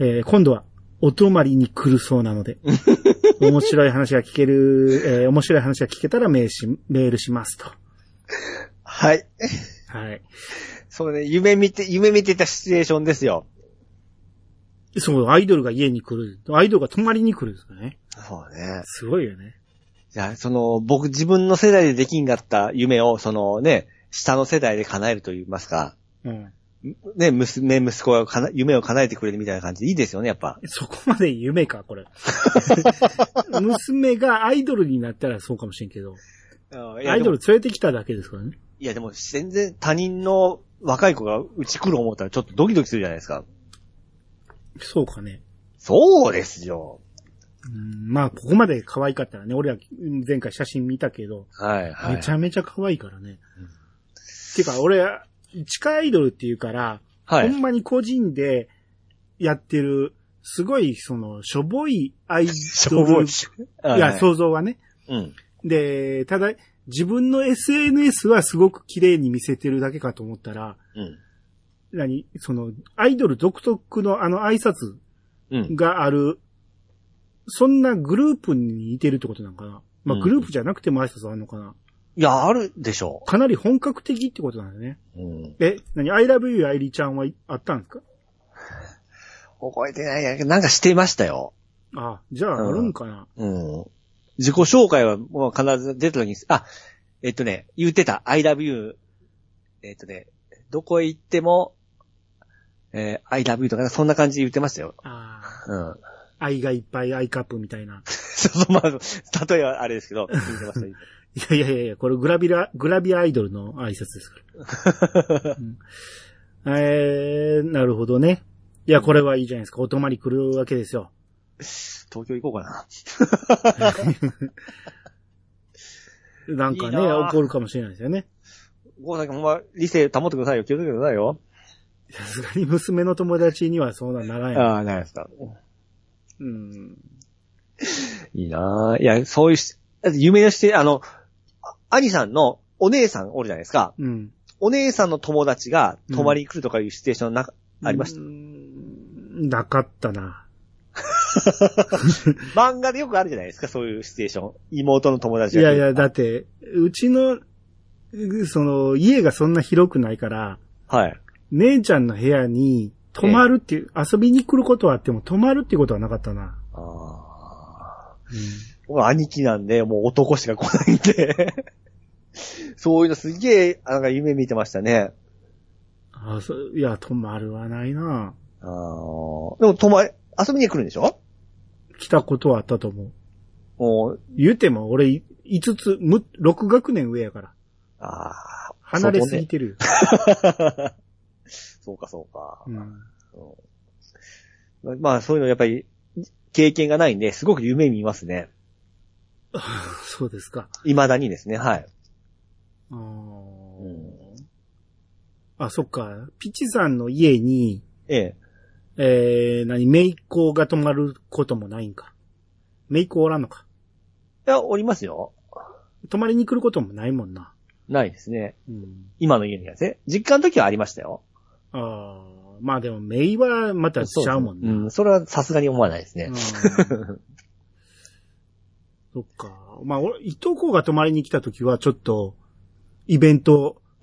えー今度はお泊まりに来るそうなので、面白い話が聞ける、えー面白い話が聞けたらメールしメールしますと。はい。はい。そうね、夢見て、夢見てたシチュエーションですよ。そう、アイドルが家に来る。アイドルが泊まりに来るんですかね。そうね。すごいよね。じゃあ、その、僕自分の世代でできんかった夢を、そのね、下の世代で叶えると言いますか。うん。ね、娘、息子がかな夢を叶えてくれるみたいな感じでいいですよね、やっぱ。そこまで夢か、これ。娘がアイドルになったらそうかもしれんけど、アイドル連れてきただけですからね。いや、でも全然他人の若い子がうち来る思ったらちょっとドキドキするじゃないですか。そうかね。そうですよ。うんまあ、ここまで可愛かったらね、俺は前回写真見たけど、はい、はい。めちゃめちゃ可愛いからね。てか、俺、地下アイドルっていうから、はい。ほんまに個人でやってる、すごい、その、しょぼいアイドル。いや、う。想像はね。うん。で、ただ、自分の SNS はすごく綺麗に見せてるだけかと思ったら、うん。何？その、アイドル独特のあの挨拶うん。がある、そんなグループに似てるってことなんかなまあ、うんグループじゃなくても挨拶あるのかな、いや、あるでしょかなり本格的ってことなんだね。う。うん。え、何 ?I love you, 愛理ちゃんはいあったんですか？覚えてないや、なんかしてましたよ。あじゃああるんかな、うん。自己紹介はもう必ず出た時に、あ、えっとね、言ってた、I love you. えっとね、どこへ行っても、えー I love you とか、そんな感じで言ってましたよ。ああ、うん。愛がいっぱい Iカップみたいな。そうそう、まあ、例えはあれですけど、言ってました。いやいやいやいや、これグラビラ、グラビアアイドルの挨拶ですから。うんえー、なるほどね。いや、これはいいじゃないですか。お泊まり来るわけですよ。東京行こうかな。なんかね、怒るかもしれないですよね。郷さんほんま、理性保ってくださいよ。気をつけてくださいよ。さすがに娘の友達にはそんならんやん。ああ、ないですか。うん。いいなぁ。いや、そういうし、だって夢のして、あの、あ兄さんのお姉さんおるじゃないですか。うん。お姉さんの友達が泊まりに来るとかいうシチュエーションな、ありました？う。んなかったな。漫画でよくあるじゃないですか、そういうシチュエーション。妹の友達が。いやいや、だって、うちの、その、家がそんな広くないから、はい。姉ちゃんの部屋に泊まるっていう、遊びに来ることはあっても泊まるっていうことはなかったな。ああ。僕は兄貴なんで、もう男しか来ないんで。そういうのすげえ、なんか夢見てましたね。あそういや、泊まるはないな。あーでも、泊ま、遊びに来るんでしょ？来たことはあったと思う。もう、言うても俺、5つ、む6学年上やから。ああ。離れすぎてるよ。そうか、そうか。うんうんまあ、そういうのやっぱり、経験がないんで、すごく夢見ますね。そうですか。未だにですね、はい。あーうんあ、そっか。ピチさんの家に、ええ。えー、何、メイコが泊まることもないんか。メイコおらんのか。いや、おりますよ。泊まりに来ることもないもんな。ないですね。うん。今の家にはね。実家の時はありましたよ。ああ、まあでもメイはまたしちゃうもんな。うん、それはさすがに思わないですねう。ん そっか。まあ、俺、いとこが泊まりに来た時は、ちょっと、イベント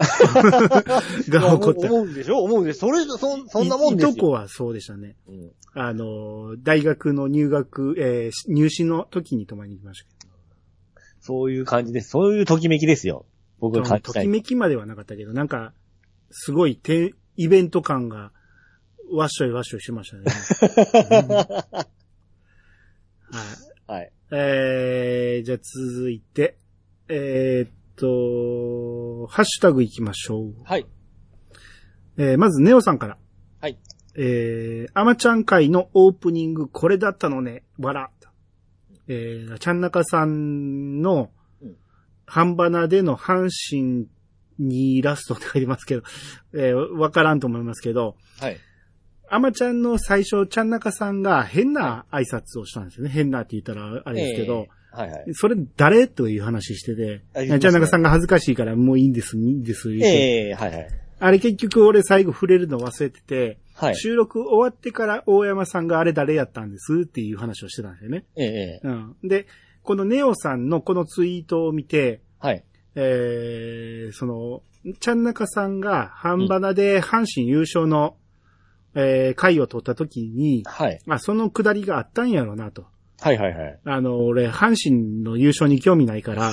が起こった。思うんでしょ？思うんでしょ？それ、そ、そんなもんですよ。いいとこはそうでしたね。うんあの、大学の入学、えー入試の時に泊まりに来ましたけそういう感じです。そういうときめきですよ。僕ど。が感じ。ときめきまではなかったけど、なんか、すごいて、イベント感が、わっしょいわっしょいしましたね。うんはい。はい。えー、じゃあ続いて、えーっと、ハッシュタグ行きましょう。はい。えー、まず、ネオさんから。はい。えー、アマちゃん会のオープニング、これだったのね、わら。えー、ちゃんなかさんのうん、半ばなでの阪神にラストって書いてますけど、えー、わからんと思いますけど、はい。アマちゃんの最初、ちゃんなかさんが変な挨拶をしたんですよね。変なって言ったらあれですけど、ええはいはい。それ誰？という話してて、ねちゃんなかさんが恥ずかしいからもういいんです、いいんです、ええはいはい。あれ結局俺最後触れるの忘れてて、はい。収録終わってから大山さんがあれ誰やったんですっていう話をしてたんですよね。ええうん。で、このネオさんのこのツイートを見て、はい。えー、その、ちゃんなかさんが半ばなで阪神優勝の、えー、回を取った時に、はい。まあ、そのくだりがあったんやろうなと。はいはいはい。あの、俺、阪神の優勝に興味ないから、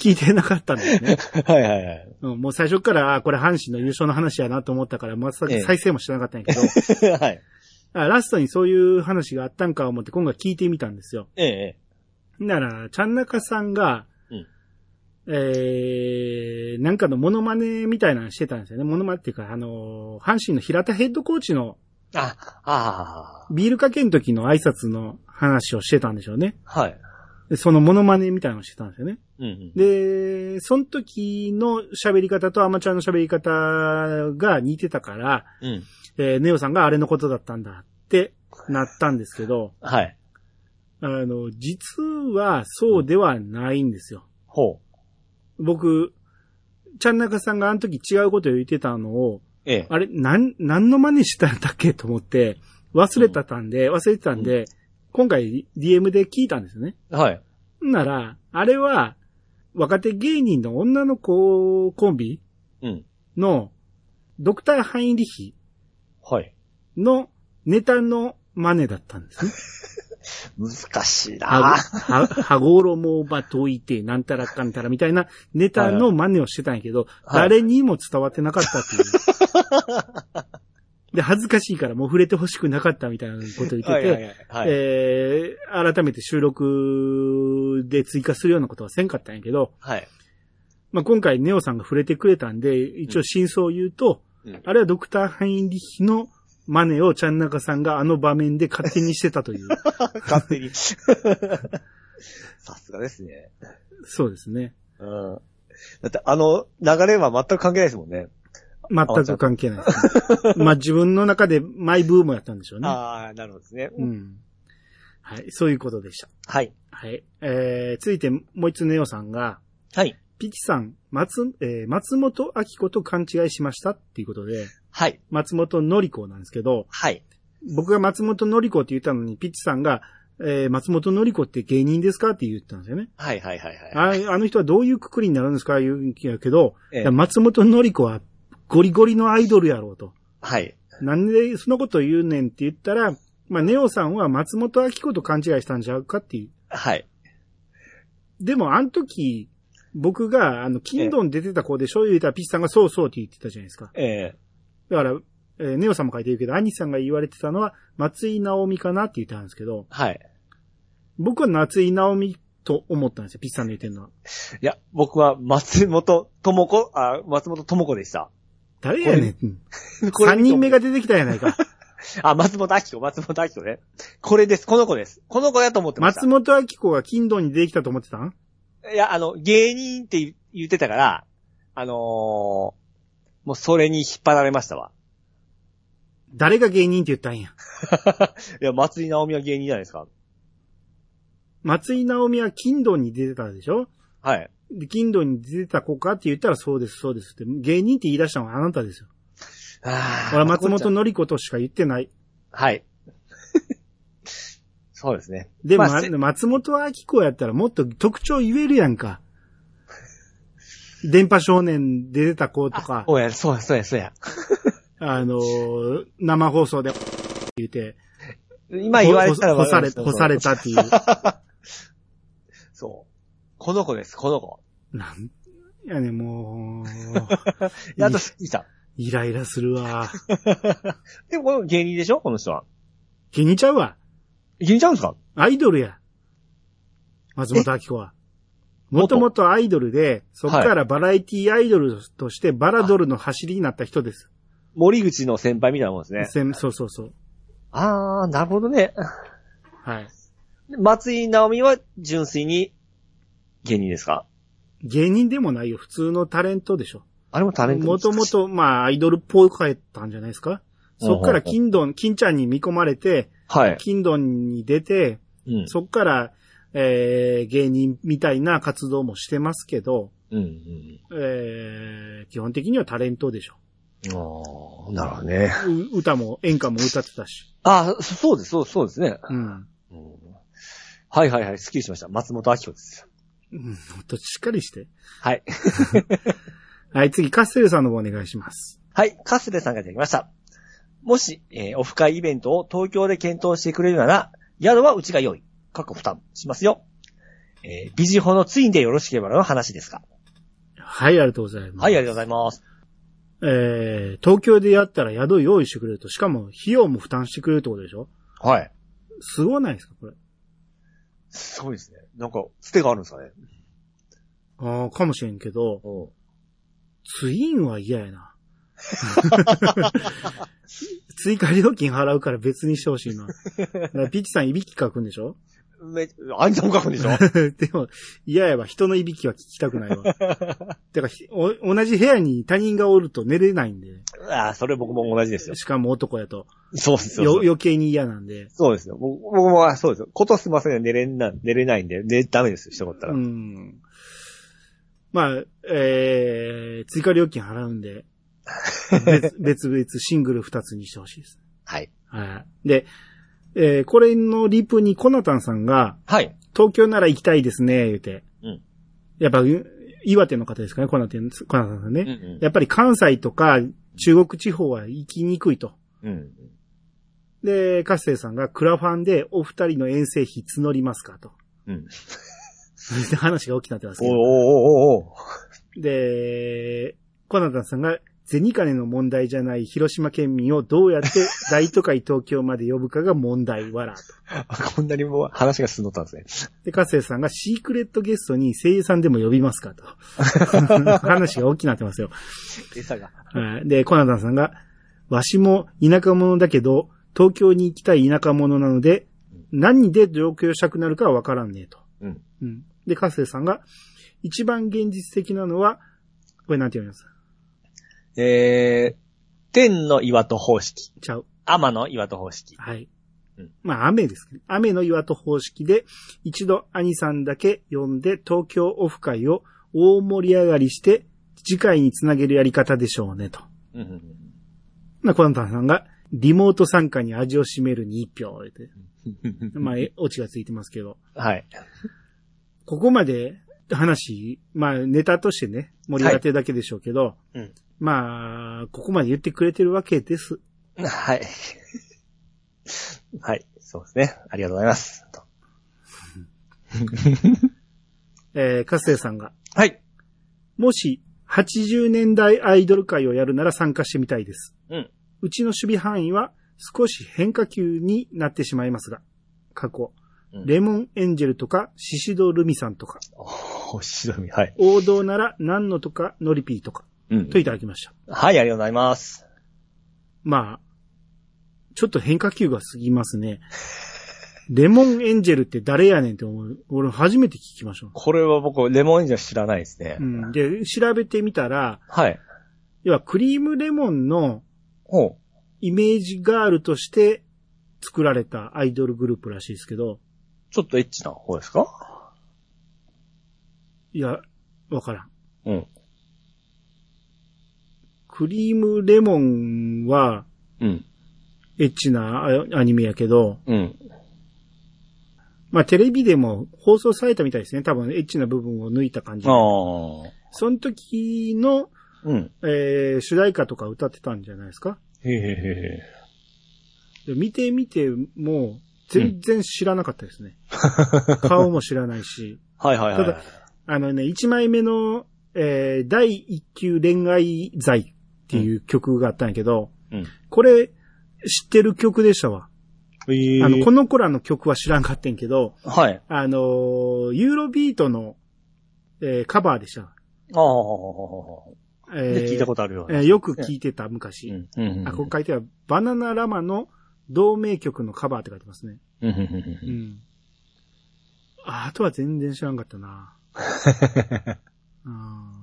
聞いてなかったんですね。はいはいはい。うん、もう最初から、あこれ阪神の優勝の話やなと思ったから、まさええ再生もしてなかったんやけど、はい。あラストにそういう話があったんか思って今回聞いてみたんですよ。ええ。なら、ちゃんなかさんが、うんえー、なんかのモノマネみたいなのしてたんですよね。モノマネっていうか、あの、阪神の平田ヘッドコーチのあ、あビールかけの時の挨拶の話をしてたんでしょうね。あ。はい。でそのモノマネみたいなのをしてたんですよね。うんうん。で、その時の喋り方とアマチュアの喋り方が似てたから、うん。えーネオさんがあれのことだったんだってなったんですけど、はい。あの、実はそうではないんですよ。ほう。僕、ちゃんなかさんがあの時違うことを言ってたのを、ええ。あれ、なん、何の真似したんだっけと思って、忘れてたんで、忘れてたんで、今回 DM で聞いたんですよね。はい。なら、あれは、若手芸人の女の子コンビうん。の、ドクターハインリヒはい。のネタの真似だったんですね。難しいなは、は、はごろもばといて、なんたらかんたらみたいなネタの真似をしてたんやけど、はい誰にも伝わってなかったっていう。で、恥ずかしいからもう触れてほしくなかったみたいなこと言ってて、はいはい。えー、改めて収録で追加するようなことはせんかったんやけど、はい。まあ、今回ネオさんが触れてくれたんで、一応真相を言うと、うんあれはドクターハインリヒの真似をちゃんなかさんがあの場面で勝手にしてたという。勝手に。さすがですね。そうですね。うん。だってあの流れは全く関係ないですもんね。全く関係ないね。まあ自分の中でマイブームやったんでしょうね。ああ、なるほどですね。うん。はい、そういうことでした。はい。はい。えー、続いてもう一つネオさんが、はい。ピチさん、松、えー、松本明子と勘違いしましたっていうことで、はい。松本のり子なんですけど、はい。僕が松本のり子って言ったのに、ピッチさんが、えー、松本のり子って芸人ですかって言ったんですよね。はいはいはいはい。ああの人はどういうくくりになるんですか言うけど、ええ松本のり子はゴリゴリのアイドルやろうと。はい。なんでそのこと言うねんって言ったら、まあ、ネオさんは松本明子と勘違いしたんちゃうかっていう。はい。でも、あの時、僕が、あの、キンドン出てた子で醤油入れたらピッチさんがそうそうって言ってたじゃないですか。ええだから、えーネオさんも書いてるけど、兄さんが言われてたのは、松井直美かなって言ってたんですけど、はい。僕は松井直美と思ったんですよ、ピッチさんの言ってるのは。いや、僕は松本智子、あ、松本智子でした。誰やねん。三人目が出てきたやないか。あ、松本明子、松本明子ね。これです。この子です。この子やと思ってました。松本明子が金土に出てきたと思ってたん？いや、あの、芸人って言言ってたから、あのーもうそれに引っ張られましたわ。誰が芸人って言ったんや？いや、松井直美は芸人じゃないですか。松井直美は金土に出てたでしょ？はい。で、金土に出てた子かって言ったらそうです、そうですって。芸人って言い出したのはあなたですよ。あ俺は松本の。のり子としか言ってない。はい。そうですね。でも、まあせ松本明子やったらもっと特徴言えるやんか。電波少年で出た子とか、おや、そうや、そうや、そうや。あのー生放送で言うて、今言われたら干され、干されたっていう。そう。この子です、この子。なん、いやね、もう、やっとすっきりした。イライラするわ。でもこの芸人でしょ？この人は。気に入っちゃうわ。芸人ちゃうんですか？アイドルや。松本明子は。もともとアイドルで、そっからバラエティアイドルとしてバラドルの走りになった人です。森口の先輩みたいなもんですね。せんそうそうそう。あー、なるほどね。はい。松井直美は純粋に芸人ですか？芸人でもないよ。普通のタレントでしょ。あれもタレントもともと、まあ、アイドルっぽく帰ったんじゃないですか？そっから金ドン、金ちゃんに見込まれて、はい。金ドンに出て、うん。そっから、えー、芸人みたいな活動もしてますけど、うん、うん。えー、基本的にはタレントでしょ。あー、なるほどね。う歌も、演歌も歌ってたし。あー、そそうです、そうそうですね。うん。うんはいはいはい、スッキリしました。松本明子です。うん、もっとしっかりして。はい。はい、次、カッセルさんの方お願いします。はい、カスレさんがいただきました。もし、えーオフ会イベントを東京で検討してくれるなら、宿はうちが良い。過去負担しますよ。えー、ビジホのツインでよろしければの話ですかはい、ありがとうございます。はい、ありがとうございます。えー、東京でやったら宿用意してくれると、しかも費用も負担してくれるってことでしょ？はい。すごないですかこれ？すごいですね。なんか、つてがあるんですかね。ああ、かもしれんけど、うん。ツインは嫌やな。追加 料金払うから別にしてほしいな。ピッチさんいびきかくんでしょ？め、あんたも書くんでしょ でも、嫌やわ。人のいびきは聞きたくないわ。だからひお、同じ部屋に他人がおると寝れないんで。ああ、それ僕も同じですよ。しかも男やと。そうですよ。よ余計に嫌なんで。そうですよ。僕僕も、あそうですよ。ことすません寝れんな、寝れないんで、寝、ダメですよ、人だったら。うん。まあ、えー、追加料金払うんで、別別々シングル二つにしてほしいです。はい。はい。で、えーこれのリプにコナタンさんが、はい。東京なら行きたいですね、言うて。うんやっぱ、う岩手の方ですかね、コナタン、コナタンさんね。うんうんやっぱり関西とか中国地方は行きにくいと。うん。で、カッセイさんがクラファンでお二人の遠征費募りますかと。うん。話が大きくなってますけおーど。おーおーおーで、コナタンさんが、銭金の問題じゃない広島県民をどうやって 大都会東京まで呼ぶかが問題、わら。こんなにもう話が進んどったんですね。で、カッセイさんがシークレットゲストに声優さんでも呼びますかと。話が大きくなってますよ。餌が。はいで、コナタンさんが、わしも田舎者だけど、東京に行きたい田舎者なので、何で上京したくなるかはわからんねえと。うん。うん。で、カッセイさんが、一番現実的なのは、これなんて読みます？えー、天の岩戸方式。ちゃう。天の岩戸方式。はい。うんまあ、雨ですね。雨の岩戸方式で、一度兄さんだけ呼んで東京オフ会を大盛り上がりして、次回につなげるやり方でしょうね、と。うんうんまあ、コナタンさんが、リモート参加に味を占めるに一票、言って。うん。まあ、えオチがついてますけど。はい。ここまで話、まあ、ネタとしてね、盛り上がってるだけでしょうけど、うんまあ、ここまで言ってくれてるわけです。はい。はい。そうですね。ありがとうございます。と えー、カッセイさんが、はい。もし、80年代アイドル界をやるなら参加してみたいです。うん。うちの守備範囲は少し変化球になってしまいますが、過去、うんレモンエンジェルとか、シシドルミさんとか、おしどみ、はい。王道なら何のとか、ノリピーとか、うんといただきました。はい、ありがとうございます。まあ、ちょっと変化球が過ぎますね。レモンエンジェルって誰やねんって思う。俺初めて聞きました。これは僕、レモンじゃ知らないですね。うん。で、調べてみたら、はい。要はクリームレモンのほう。イメージガールとして作られたアイドルグループらしいですけど、ちょっとエッチな方ですか？いや、わからん。うん。クリームレモンはうん。エッチなアアニメやけど、うん。まあテレビでも放送されたみたいですね。多分エッチな部分を抜いた感じあ。あ。その時の、うん。えー主題歌とか歌ってたんじゃないですか？へえへえへ見てみても、全然知らなかったですね。顔も知らないし。はいはいはい。ただあのね、1枚目の、えー第一級恋愛罪っていう曲があったんやけど、うん。これ、知ってる曲でしたわ。ええあの、この子らの曲は知らんかったんけど、はい。あのーユーロビートの、えーカバーでした。ああ。えで、聞いたことあるよ。えーよく聞いてた、昔。うん。うん。うんあ、ここ書いてある、バナナラマの同名曲のカバーって書いてますね。うん。あとは全然知らんかったな。うん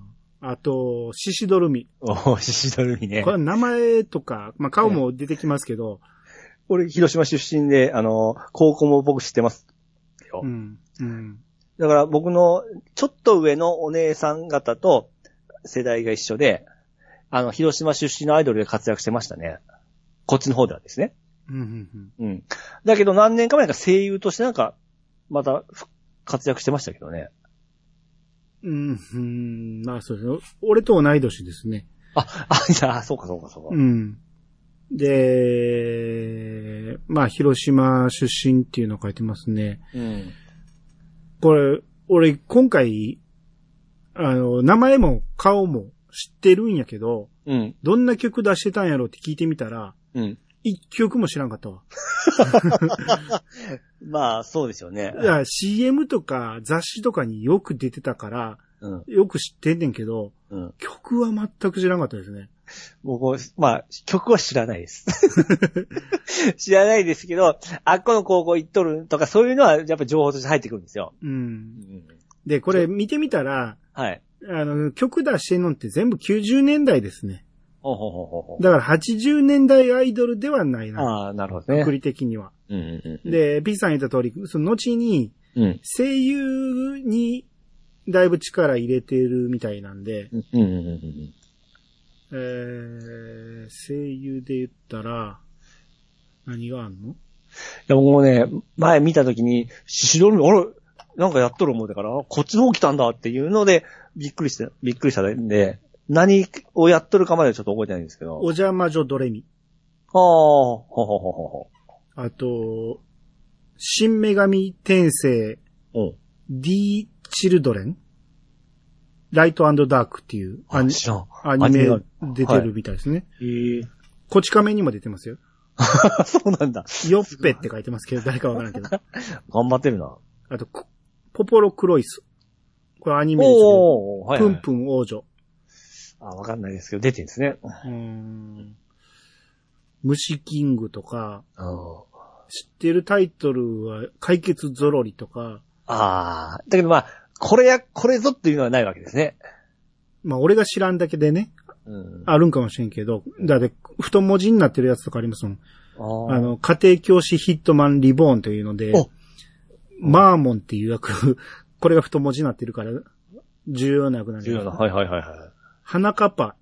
あと、シシドルミ。おー、シシドルミねこ。れ名前とか、まあ、顔も出てきますけど、俺、広島出身で、あの、高校も僕知ってますよ。うん。うん。だから僕のちょっと上のお姉さん方と世代が一緒で、あの、広島出身のアイドルで活躍してましたね。こっちの方ではですね。うん。うん。うん。だけど何年か前か声優としてなんか、またふ活躍してましたけどね。うん。うん。まあ、そうですね。俺と同い年ですね。あ、あ、じゃあ、そうかそうかそうか。うん。で、まあ、広島出身っていうのを書いてますね。うん。これ、俺、今回、あの、名前も顔も知ってるんやけど、うん。どんな曲出してたんやろって聞いてみたら、うん。一曲も知らんかったわ。まあ、そうですよね。いや、CM とか雑誌とかによく出てたから、うん。よく知ってんねんけど、うん。曲は全く知らんかったですね。僕、まあ、曲は知らないです。知らないですけど、あっこの高校行っとるとか、そういうのはやっぱ情報として入ってくるんですよ。う。うんん。で、これ見てみたら、はい。あの、曲出してんのって全部90年代ですね。ほうほうほうほう。だから80年代アイドルではないな。ああ、なるほどね作。り的には。うんうんうん。で、P さん言った通り、その後にうん。声優にだいぶ力入れてるみたいなんで、うんうんうんうん。えー、声優で言ったら、何があんの？いや、僕もね、前見たときに、シシドルミ、あれ？なんかやっとる思うたから、あこっちの方来たんだっていうので、びっくりして、びっくりしたんで、何をやっとるかまではちょっと覚えてないんですけど。お邪魔女ドレミ。ああ、ほほほほほ。あと、新女神転生うん。D チルドレンライトダークっていうアニ。アニメが出てるみたいですね。へえ。こち亀にも出てますよ。そうなんだ。ヨッペって書いてますけど、誰かわからんけど。頑張ってるな。あと、コポポロクロイス。これアニメですけど、おー、はい、はい。プンプン王女。あ、わかんないですけど、出てるんですね。うーん虫キングとか、あ知ってるタイトルは解決ゾロリとか、あー。だけどまあ、これや、これぞっていうのはないわけですね。まあ俺が知らんだけでね、うん。あるんかもしれんけど、だって太文字になってるやつとかありますもん。ああの、家庭教師ヒットマンリボーンというのでお、マーモンっていう役、これが太文字になってるから、重要な役なんで重要な。はいはいはいはい。花カッパ。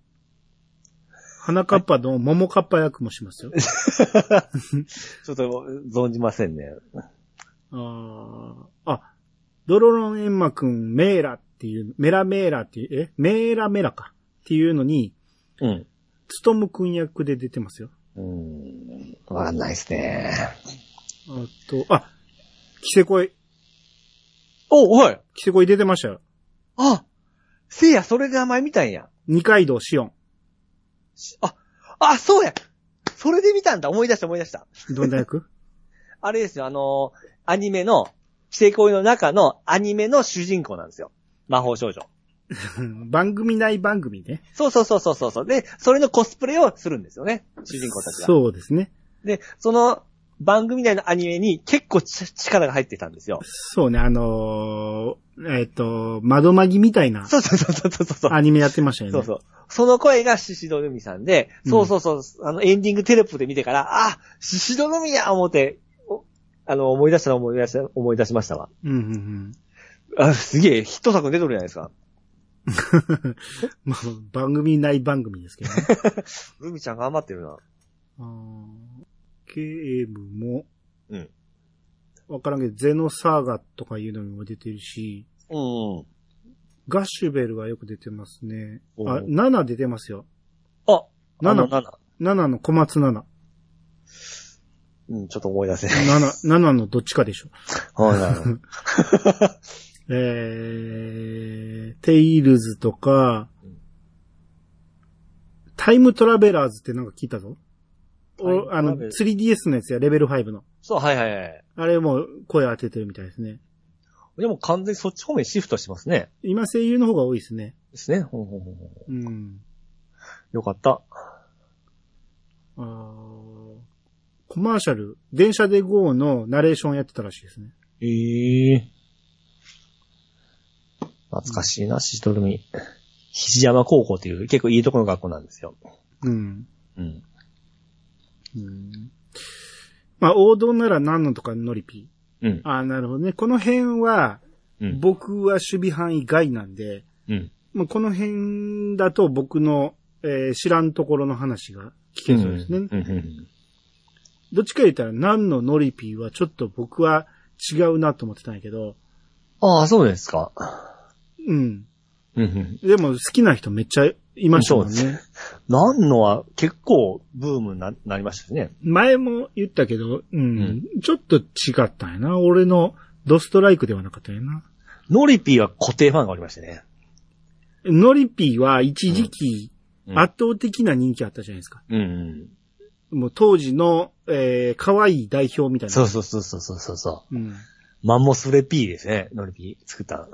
花カッパの桃カッパ役もしますよ。ちょっと存じませんね。あーあ、ドロロンエンマくん、メーラっていう、メラメーラっていう、え？メーラメラか。っていうのに、うん。ツトムくん役で出てますよ。うん。わかんないですね。あと、あ、キセコイ、お、はい。キセコイ出てましたよ。あ、せいや、それで名前見たんや。二階堂シオン。しあ、あ、そうやそれで見たんだ思い出した思い出した。どんな役？あれですよ、あのーアニメの、規制恋の中のアニメの主人公なんですよ。魔法少女。番組内番組ね。そうそうそうそうそう。で、それのコスプレをするんですよね。主人公たちが。そうですね。で、その番組内のアニメに結構ち力が入ってたんですよ。そうね、あのーえっ、と、窓マギみたいなそうそうそうそう。アニメやってましたよね。そうそう。その声がシシドルミさんで、そうそうそう、あの、エンディングテレポで見てから、あ、シシドルミや思って、おあの、思い出したら思い出した、思い出しましたわ。うんうんうん。あ、すげえ、ヒット作出とるじゃないですか。まあ、番組内番組ですけどね。ルミちゃん頑張ってるな。あーゲームも、うん。わからんけど、ゼノサーガとかいうのにも出てるし、うん。ガッシュベルはよく出てますね。あ、おう7出てますよ。あ、7あの7。7の小松7。うん、ちょっと思い出せ。7、7のどっちかでしょ。はいはい。えー、テイルズとかうん、タイムトラベラーズってなんか聞いたぞ。おあの、トラベラー 3DS のやつや、レベル5の。そう、はいはいはい。あれも声当ててるみたいですね。でも完全にそっち方面シフトしてますね。今声優の方が多いですね。ですね。ほうほうほうほううん。よかった。あーコマーシャル、電車で GO のナレーションやってたらしいですね。ええ懐かしいな、シシドルミ。肘山高校っていう結構いいところの学校なんですよ。うん。うん。うん、まあ、王道なら何のとかノリピー？うん。ああ、なるほどね。この辺は、うん。僕は守備範囲外なんで、うん。まあ、この辺だと僕の、えー知らんところの話が聞けそうですね。うんうんうんどっちか言ったら何のノリピーはちょっと僕は違うなと思ってたんやけど、ああ、そうですか。うん。うんうん。でも好きな人めっちゃいましたもんね。なんのは結構ブームにななりましたね。前も言ったけど、うん、んちょっと違ったんやな。俺のドストライクではなかったんやな。ノリピーは固定ファンがおりましてね。ノリピーは一時期、うん圧倒的な人気あったじゃないですか。うんうん。もう当時の、えー、可愛い代表みたいな。そうそうそうそうそうそう。うん。マンモスうれピーですね。ノリピー作ったの。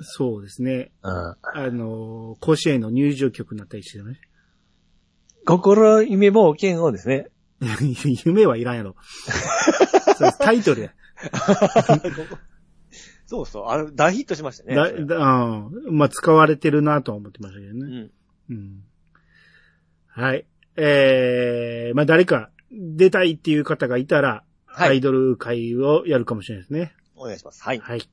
そうですね。うん。あのー甲子園の入場曲になったりしてね。心夢冒険をですね。夢はいらんやろ。そうタイトルや。そうそう。あれ、大ヒットしましたね。だ、だ、うん。まあ、使われてるなとは思ってましたけどね。うん。うん。はい。えー、まあ、誰か出たいっていう方がいたら、はいアイドル会をやるかもしれないですね。お願いします。はい。はい。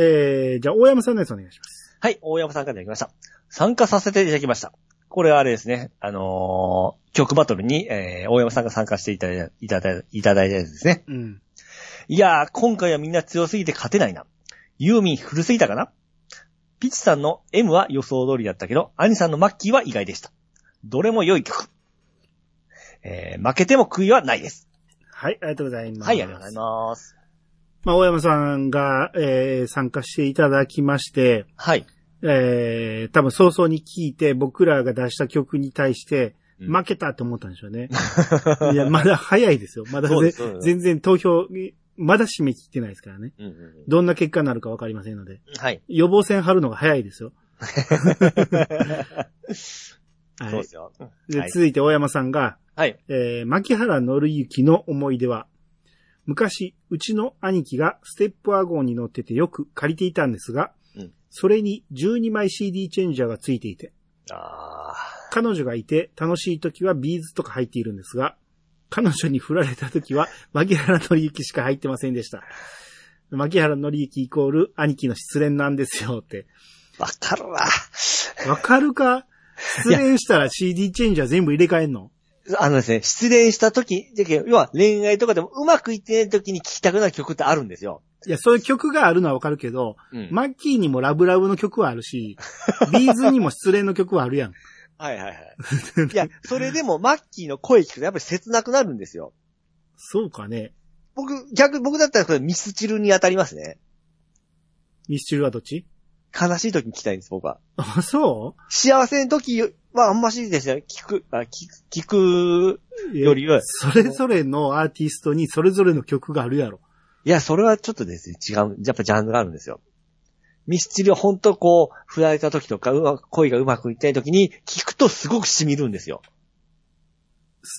えー、じゃあ、大山さんのやつお願いします。はい、大山さんからいただきました。参加させていただきました。これはあれですね、あのー曲バトルに、えー、大山さんが参加していただいた、いただいた、いただいたやつですね。うん。いやー、今回はみんな強すぎて勝てないな。ユーミン古すぎたかなピチさんの M は予想通りだったけど、アニさんのマッキーは意外でした。どれも良い曲。えー、負けても悔いはないです。はい、ありがとうございます。はい、ありがとうございます。まあ、大山さんが、えー参加していただきまして、はい。えー、多分早々に聞いて僕らが出した曲に対して、うん負けたって思ったんでしょうね。いや、まだ早いですよ。まだぜそうですそうです全然投票、まだ締め切ってないですからね。うんうんうんどんな結果になるかわかりませんので。はい。予防線張るのが早いですよ。はいそうで。すよ。続いて大山さんが、はい。えー、牧原紀之の思い出は、昔、うちの兄貴がステップワゴンに乗っててよく借りていたんですが、うんそれに12枚 CD チェンジャーがついていて、あ彼女がいて楽しい時はビーズとか入っているんですが、彼女に振られた時は牧原紀之しか入ってませんでした。牧原紀之イコール兄貴の失恋なんですよって。ー、わかるわ。わかるか？失恋したら CD チェンジャー全部入れ替えんの？あのですね、失恋した時、要は恋愛とかでもうまくいってない時に聴きたくなる曲ってあるんですよ。いや、そういう曲があるのはわかるけど、うんマッキーにもラブラブの曲はあるし、ビーズにも失恋の曲はあるやん。はいはいはい。いや、それでもマッキーの声聞くとやっぱり切なくなるんですよ。そうかね。僕、逆、僕だったらこれミスチルに当たりますね。ミスチルはどっち？悲しい時に聞きたいんです、僕は。あ、そ幸せの時はあんましですね。聞く、あ聞く、聞く、うよりはそれぞれのアーティストにそれぞれの曲があるやろ。いや、それはちょっとですね、違う、やっぱジャンルがあるんですよ。ミスチルは本当こう、振られた時とか、うま恋がうまくいってない時に、聞くとすごく染みるんですよ。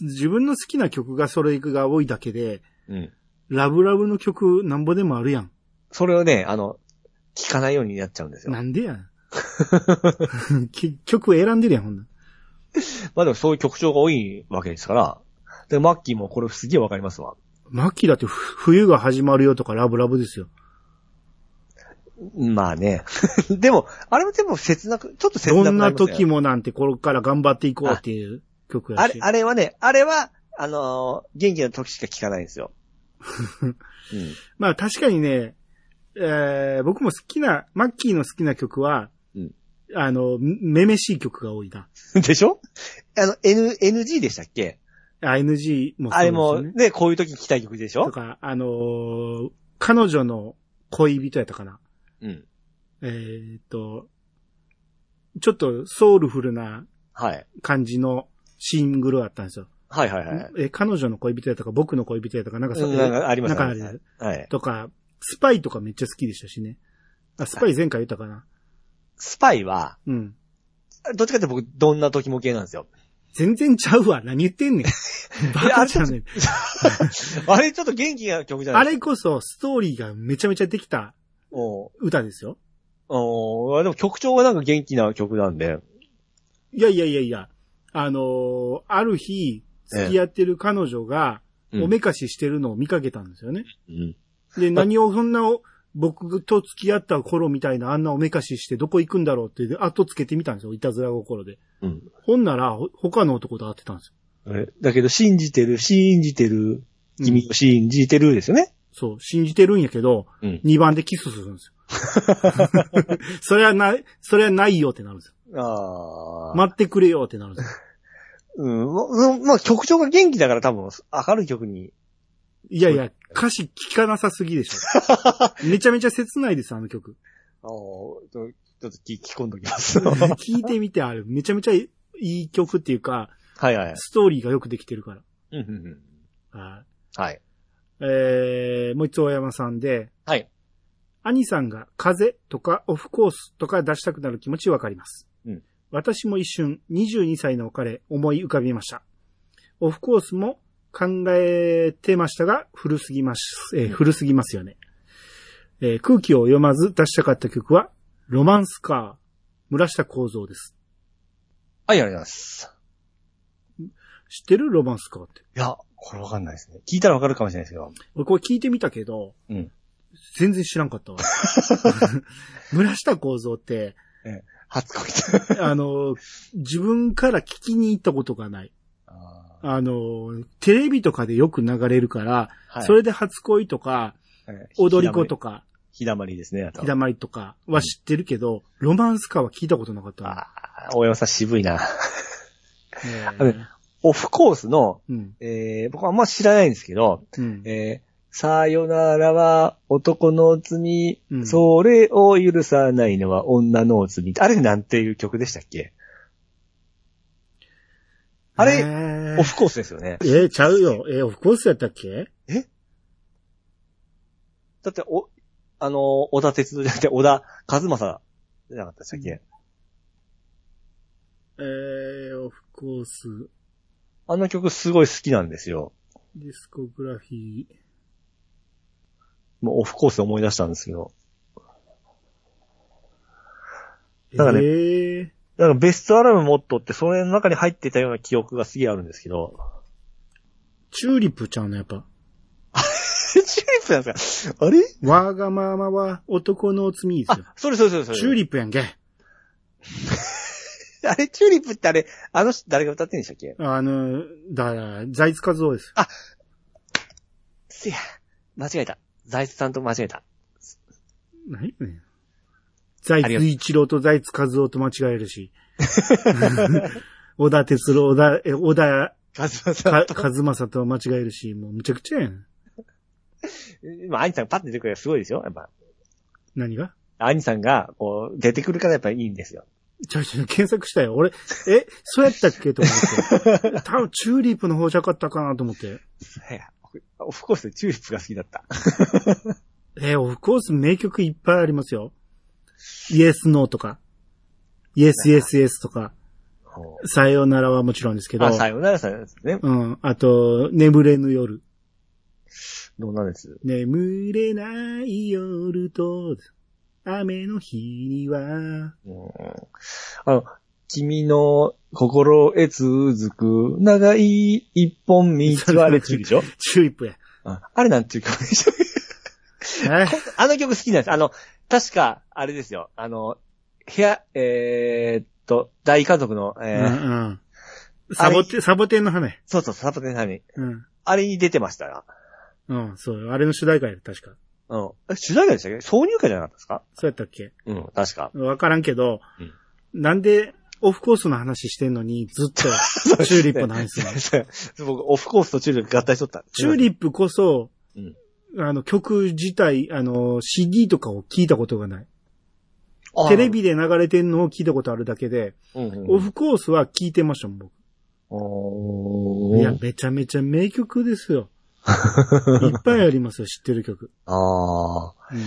自分の好きな曲がそれが多いだけで、うん。ラブラブの曲なんぼでもあるやん。それをね、あの、聞かないようになっちゃうんですよ。なんでやん。き曲選んでるやん、ほんならまあでもそういう曲調が多いわけですから。で、マッキーもこれすげえわかりますわ。マッキーだってふ冬が始まるよとかラブラブですよ。まあね。でも、あれもでも切なく、ちょっと切なくどんななりますよ時もなんてこれから頑張っていこうっていう曲やし。あれ、あれはね、あれは、あのー元気な時しか聞かないんですよ。うん。まあ確かにね、えー僕も好きな、マッキーの好きな曲は、うんあの、めめしい曲が多いな。でしょ？あの、N、NG でしたっけ？NG もあれもそうですよね。ね、こういう時に聞きたい曲でしょ？とか、あのー彼女の恋人やったかな。うん。えーっと、ちょっとソウルフルなはい。感じのシングルあったんですよ。はいはいはい。え、彼女の恋人やったか、僕の恋人やったか、なんかそうんなんかありますなんかあるはい。とか、スパイとかめっちゃ好きでしたしね。あ、スパイ前回言ったかな。スパイは、うん。どっちかって僕、どんな時も系なんですよ。全然ちゃうわ。何言ってんねん。バカじゃねん。あれちょっと元気な曲じゃなあい？ですか。れこそストーリーがめちゃめちゃできたお歌ですよ。おでも曲調がなんか元気な曲なんで。いやいやいやいや。あのーある日、付き合ってる彼女が、うんおめかししてるのを見かけたんですよね。うん。で、何をそんなお、僕と付き合った頃みたいなあんなおめかししてどこ行くんだろうって後つけてみたんですよ。いたずら心で。うん。ほんなら、ほ他の男と会ってたんですよ。えだけど、信じてる、信じてる、君を信じてるですよね？そう、信じてるんやけど、うん。2番でキスするんですよ。それはない、それはないよってなるんですよ。ああ。待ってくれよってなるんですよ。うん。ま、まあ、曲調が元気だから多分、明るい曲に。いやいや、歌詞聞かなさすぎでしょ。めちゃめちゃ切ないです、あの曲。ああ、ちょっと聞き込んどきます。聞いてみて、あれ、めちゃめちゃいい曲っていうか、はいはい。ストーリーがよくできてるから。うんうんうん。はい。はい。えー、もう一つ大山さんで、はい。兄さんが風とかオフコースとか出したくなる気持ちわかります。うん私も一瞬22歳の彼思い浮かびました。オフコースも考えてましたが古すぎます、えー古すぎますよね、えー空気を読まず出したかった曲はロマンスカー村下幸三です。はい、ありがとうございます。知ってる？ロマンスカーって。いや、これわかんないですね。聞いたらわかるかもしれないですけど。俺これ聞いてみたけど、うん全然知らんかったわ。村下幸三って、初恋あの、自分から聞きに行ったことがない。ああの、テレビとかでよく流れるから、ーはい。それで初恋とか、はい、踊り子とか、ひだまりですね。ひだまりとかは知ってるけど、ロマンスカーは聞いたことなかったわ。ああ、大山さん渋いな。オフコースの、うん。えー、僕はあんま知らないんですけど、うん。えー、さよならは男の罪、うんそれを許さないのは女の罪。あれなんていう曲でしたっけ？あれ、れオフコースですよね。えーちゃうよ。えーオフコースやったっけ？だって、お、あの、小田鉄道じゃなくて、小田和正じゃなかったでしたっけ、えー、オフコース、あの曲すごい好きなんですよ。ディスコグラフィー。もうオフコースで思い出したんですけど。だからねえー、だからベストアルバムモットってそれの中に入ってたような記憶がすげえあるんですけど。チューリップちゃうの、やっぱ。チューリップなんですか？あれ？わがままは男の罪ですよ。あ、それそれそれそれ。チューリップやんけ。あれ、チューリップってあれ、あの人誰が歌ってんでしたっけ？あの、だから、財津和夫です。せや、間違えた。財津さんと間違えた。何やねん。財津一郎と財津和夫と間違えるし。小田哲郎、小田、え小田カズマか和正と間違えるし、もうむちゃくちゃやん。今、アニさんがパッと出てくるからすごいですよ。やっぱ。何が？アニさんが、こう、出てくるからやっぱいいんですよ。ちゃうちゃう検索したよ。俺、え、そうやったっけと思って。多分チューリップの方じゃなかったかなと思って。オフコースでチューリップが好きだった。えオフコース名曲いっぱいありますよ。イエスノーとか。イエスイエスイエスとか。さよならはもちろんですけど。あ、さよならさよならですね。うん。あと、眠れぬ夜。どうなんです？眠れない夜と、雨の日には、うんあの、君の心へ続く長い一本道はあれチューリでしょ？チューリップや。ああれなんていう曲でしょえ？あの曲好きなんです。あの、確か、あれですよ。あの、部屋、えー、っと、大家族の、うえーんうん。サボテン、サボテンの花や。そうそう、サポテンさんに。うん。あれに出てましたよ。うん、そう。あれの主題歌やで、確か。うん。え主題歌でしたっけ？挿入歌じゃなかったですか？そうやったっけ？うん、確か。わからんけど、なんで、オフコースの話してんのに、ずっと、チューリップの話するの僕、オフコースとチューリップ合体しとった。チューリップこそ、うんあの、曲自体、あの、CD とかを聞いたことがない。テレビで流れてんのを聞いたことあるだけで、うんうんオフコースは聞いてましたもん、僕。いや、めちゃめちゃ名曲ですよ。いっぱいありますよ、知ってる曲。ああ。うん。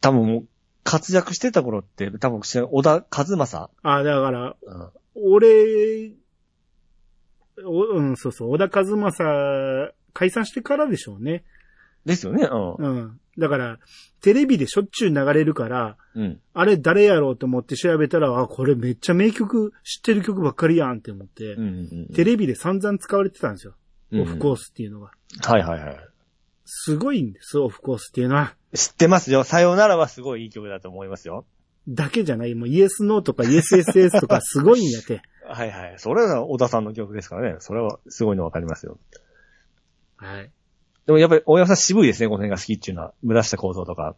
多分もう、活躍してた頃って、多分小田和正あ、だから、うん。俺、おうん、そうそう、小田和正、解散してからでしょうね。ですよね、うん。うん。だから、テレビでしょっちゅう流れるから、うん。あれ誰やろうと思って調べたら、あ、これめっちゃ名曲、知ってる曲ばっかりやんって思って、うんうんテレビで散々使われてたんですよ。うん。オフコースっていうのが。はいはいはい。すごいんです、オフコースっていうのは。知ってますよ。さよならはすごいいい曲だと思いますよ。だけじゃない。もうイエスノーとかイエス SS とか すごいんやって。はいはい。それは小田さんの曲ですからね。それはすごいのわかりますよ。はい。でもやっぱり大山さん渋いですね、この辺が好きっていうのは。村下構造とか。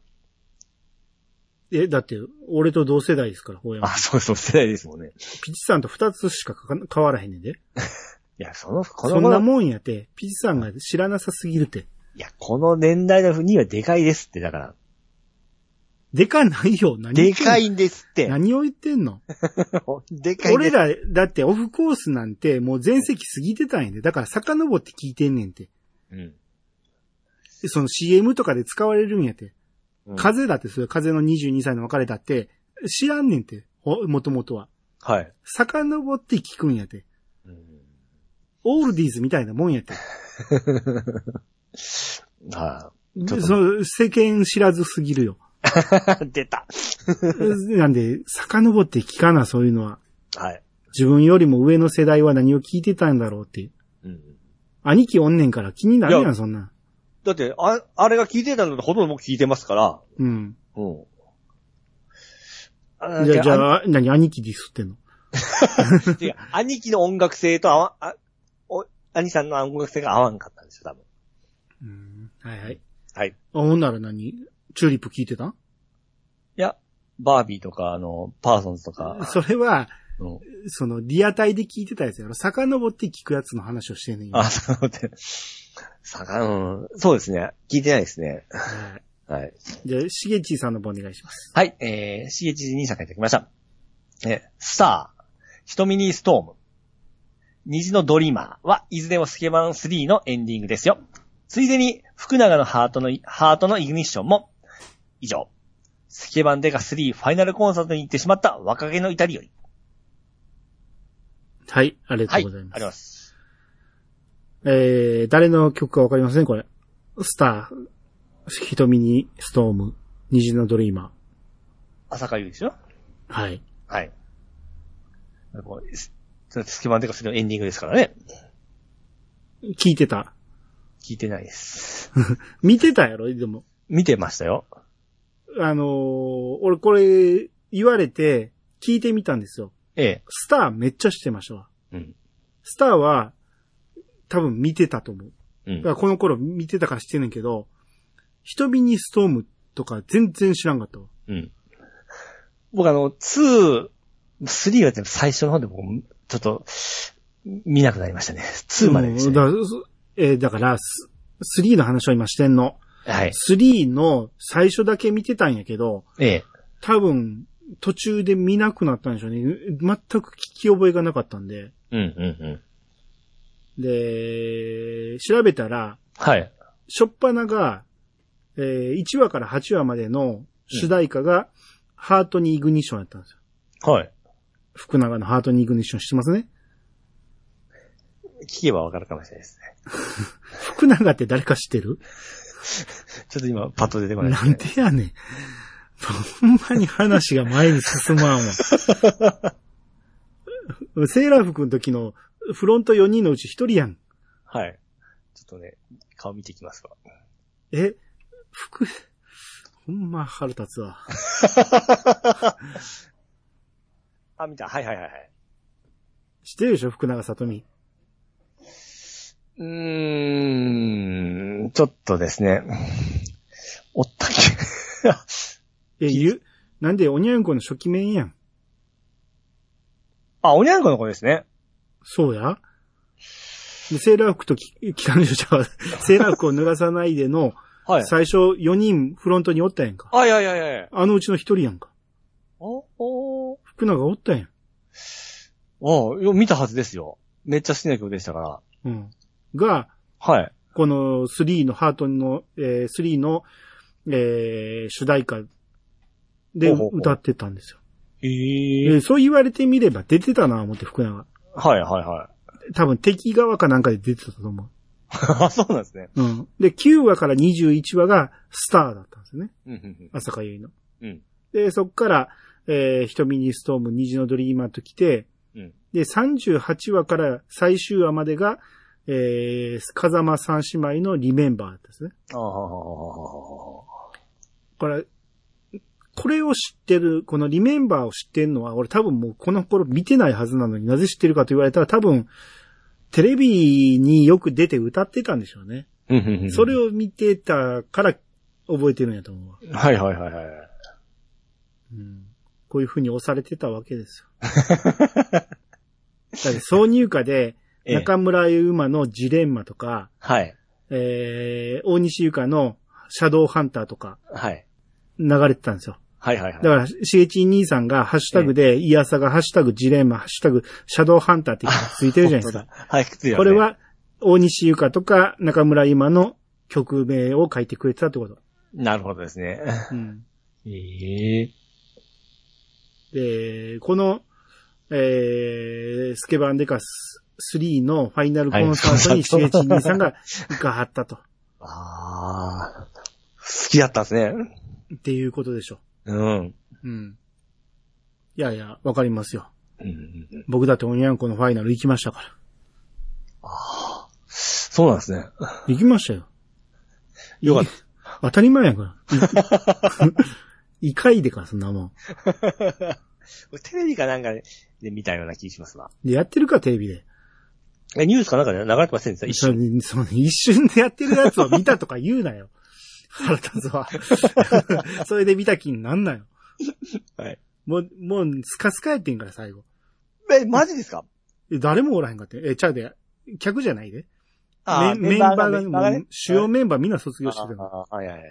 え、だって、俺と同世代ですから、ほうやまあ、。そうそう、世代ですもんね。ピチさんと二つしか変わらへんねんで。いや、その、こそんなもんやて、ピチさんが知らなさすぎるって。いや、この年代のにはでかいですって、だから。でかないよ、何でかいんですって。何を言ってんの？でかい。俺ら、だってオフコースなんてもう全盛期過ぎてたんやで。だから遡って聞いてんねんて。うん。でその CM とかで使われるんやて。うん風だってそれ風の22歳の別れだって知らんねんて。ほもともとは。はい。遡って聞くんやて。うんオールディーズみたいなもんやて。はい。ちょっでとその世間知らずすぎるよ。出た。なんで、遡って聞かな、そういうのは。はい。自分よりも上の世代は何を聞いてたんだろうって。うん。兄貴おんねんから気になるいややん、そんなん。だって、あ、あれが聞いてたのとほとんど僕聞いてますから。うん。うん。あじゃあ、じゃああ、何、兄貴ディスってんの？違う兄貴の音楽性と合わ、あ、お、兄さんの音楽性が合わんかったんですよ、多分。うん。はいはい。はい。あ、ほんなら何？チューリップ聞いてた？いや、バービーとか、あの、パーソンズとか。それは、うん。その、リアタイで聞いてたやつやろ？遡って聞くやつの話をしてんねんよ。あ、そうで。さか、うん。そうですね。聞いてないですね。はいはい。じゃあ、しげちーさんの方お願いします。はい、えー、CH 兄さんからいただきました。えー、スター、ヒトミニーストーム、虹のドリーマーはいずれもスケバン3のエンディングですよ。ついでに、福永のハートの、ハートのイグニッションも、以上。スケバンデカ3ファイナルコンサートに行ってしまった若気の至りより。はい、ありがはい、とうございます。あります。えー、誰の曲かわかりませんこれ。スター、瞳にストーム、虹のドリーマ朝香優でしょ？ー。はい。はい。こうススケバンデカ3のエンディングですからね。聞いてた。聞いてないです。見てたやろでも。見てましたよ。あのー俺これ言われて聞いてみたんですよ。ええ。スターめっちゃしてましたわ。うん。スターは多分見てたと思う。うんだからこの頃見てたから知ってんねんけど、瞳にストームとか全然知らんかったわ。うん。僕あの、2、3はでも最初の方で僕、ちょっと、見なくなりましたね。2まででしたね。うんだから、そえーだから、ス3の話を今してんの。はい。3の最初だけ見てたんやけど、ええ。多分途中で見なくなったんでしょうね。全く聞き覚えがなかったんで。うん、うん、うん。で、調べたら、はい。しょっぱなが、えー1話から8話までの主題歌が、ハートにイグニッションやったんですよ。はい。福永のハートにイグニッション知ってますね？聞けばわかるかもしれないですね。福永って誰か知ってる？ちょっと今、パッと出てこないですなんね。でやねん。ほんまに話が前に進まんわ。セーラー服の時のフロント4人のうち1人やん。はい。ちょっとね、顔見てきますわ。え、服、ほんま腹立つわ。あ、見た。はいはいはいはい。知ってるでしょ？福永さとみ。うーん、ちょっとですね。おったっけえ、ゆ、なんでおにゃんこの初期面やん。あ、おにゃんこの子ですね。そうや。でセーラー服とき機関車ちゃう セーラー服を脱がさないでの、はい。最初4人フロントにおったやんか。あ、いやいやいやいや。あのうちの1人やんか。お、お福永おったやん。あいや見たはずですよ。めっちゃ好きな曲でしたから。うん。が、はい。この3のハートの、えー、3の、えー、主題歌で歌ってたんですよ。ええーそう言われてみれば出てたな思って福永。はいはいはい。多分敵側かなんかで出てたと思う。あ、そうなんですね。うん。で、9話から21話がスターだったんですよね。うんうん朝香ゆいの。うん。で、そっから、えー、瞳にストーム、虹のドリーマーと来て、うん。で、38話から最終話までが、えー、風間三姉妹のリメンバーですね。ああ、これ、これを知ってる、このリメンバーを知ってるのは、俺多分もうこの頃見てないはずなのになぜ知ってるかと言われたら多分、テレビによく出て歌ってたんでしょうね。それを見てたから覚えてるんやと思うわ。はいはいはいはい。うん。こういう風に押されてたわけですよ。だって挿入歌で、ええ中村ゆうまのジレンマとか、はい。えー、大西ゆかのシャドウハンターとかはい。流れてたんですよ。はいはいはい。だから、しげち兄さんがハッシュタグで、イヤサがハッシュタグジレンマ、ハッシュタグシャドウハンターってついてるじゃないですか。はい、ねこれ、は、大西ゆかとか中村ゆまの曲名を書いてくれてたってこと。なるほどですね。うん。ええで、この、えー、スケバンデカス3のファイナルコンサートにしげち兄さんが行かはったと。ああ。好きだったんですね。っていうことでしょうん。うん。いやいや、わかりますよ。うんうんうん。僕だってオニャンコのファイナル行きましたから。そうなんですね。行きましたよ。よかっ当たり前やから。いい。かい。でか、そんなもん。た。テレビかなんかで見たような気がしますわ。で、やってるか、テレビで。え、ニュースかなんかで流れてませんでした一そ瞬。その一瞬でやってるやつを見たとか言うなよ。腹立つわ。それで見た気になんなよ。はい。もう、もう、スカスカやってんから、最後。え、マジですか？え誰もおらへんかって。え、ちゃうで、客じゃないで。あメンメンバーが、メンバーがね主要メンバーみんな卒業してるの。ああはいはいはい。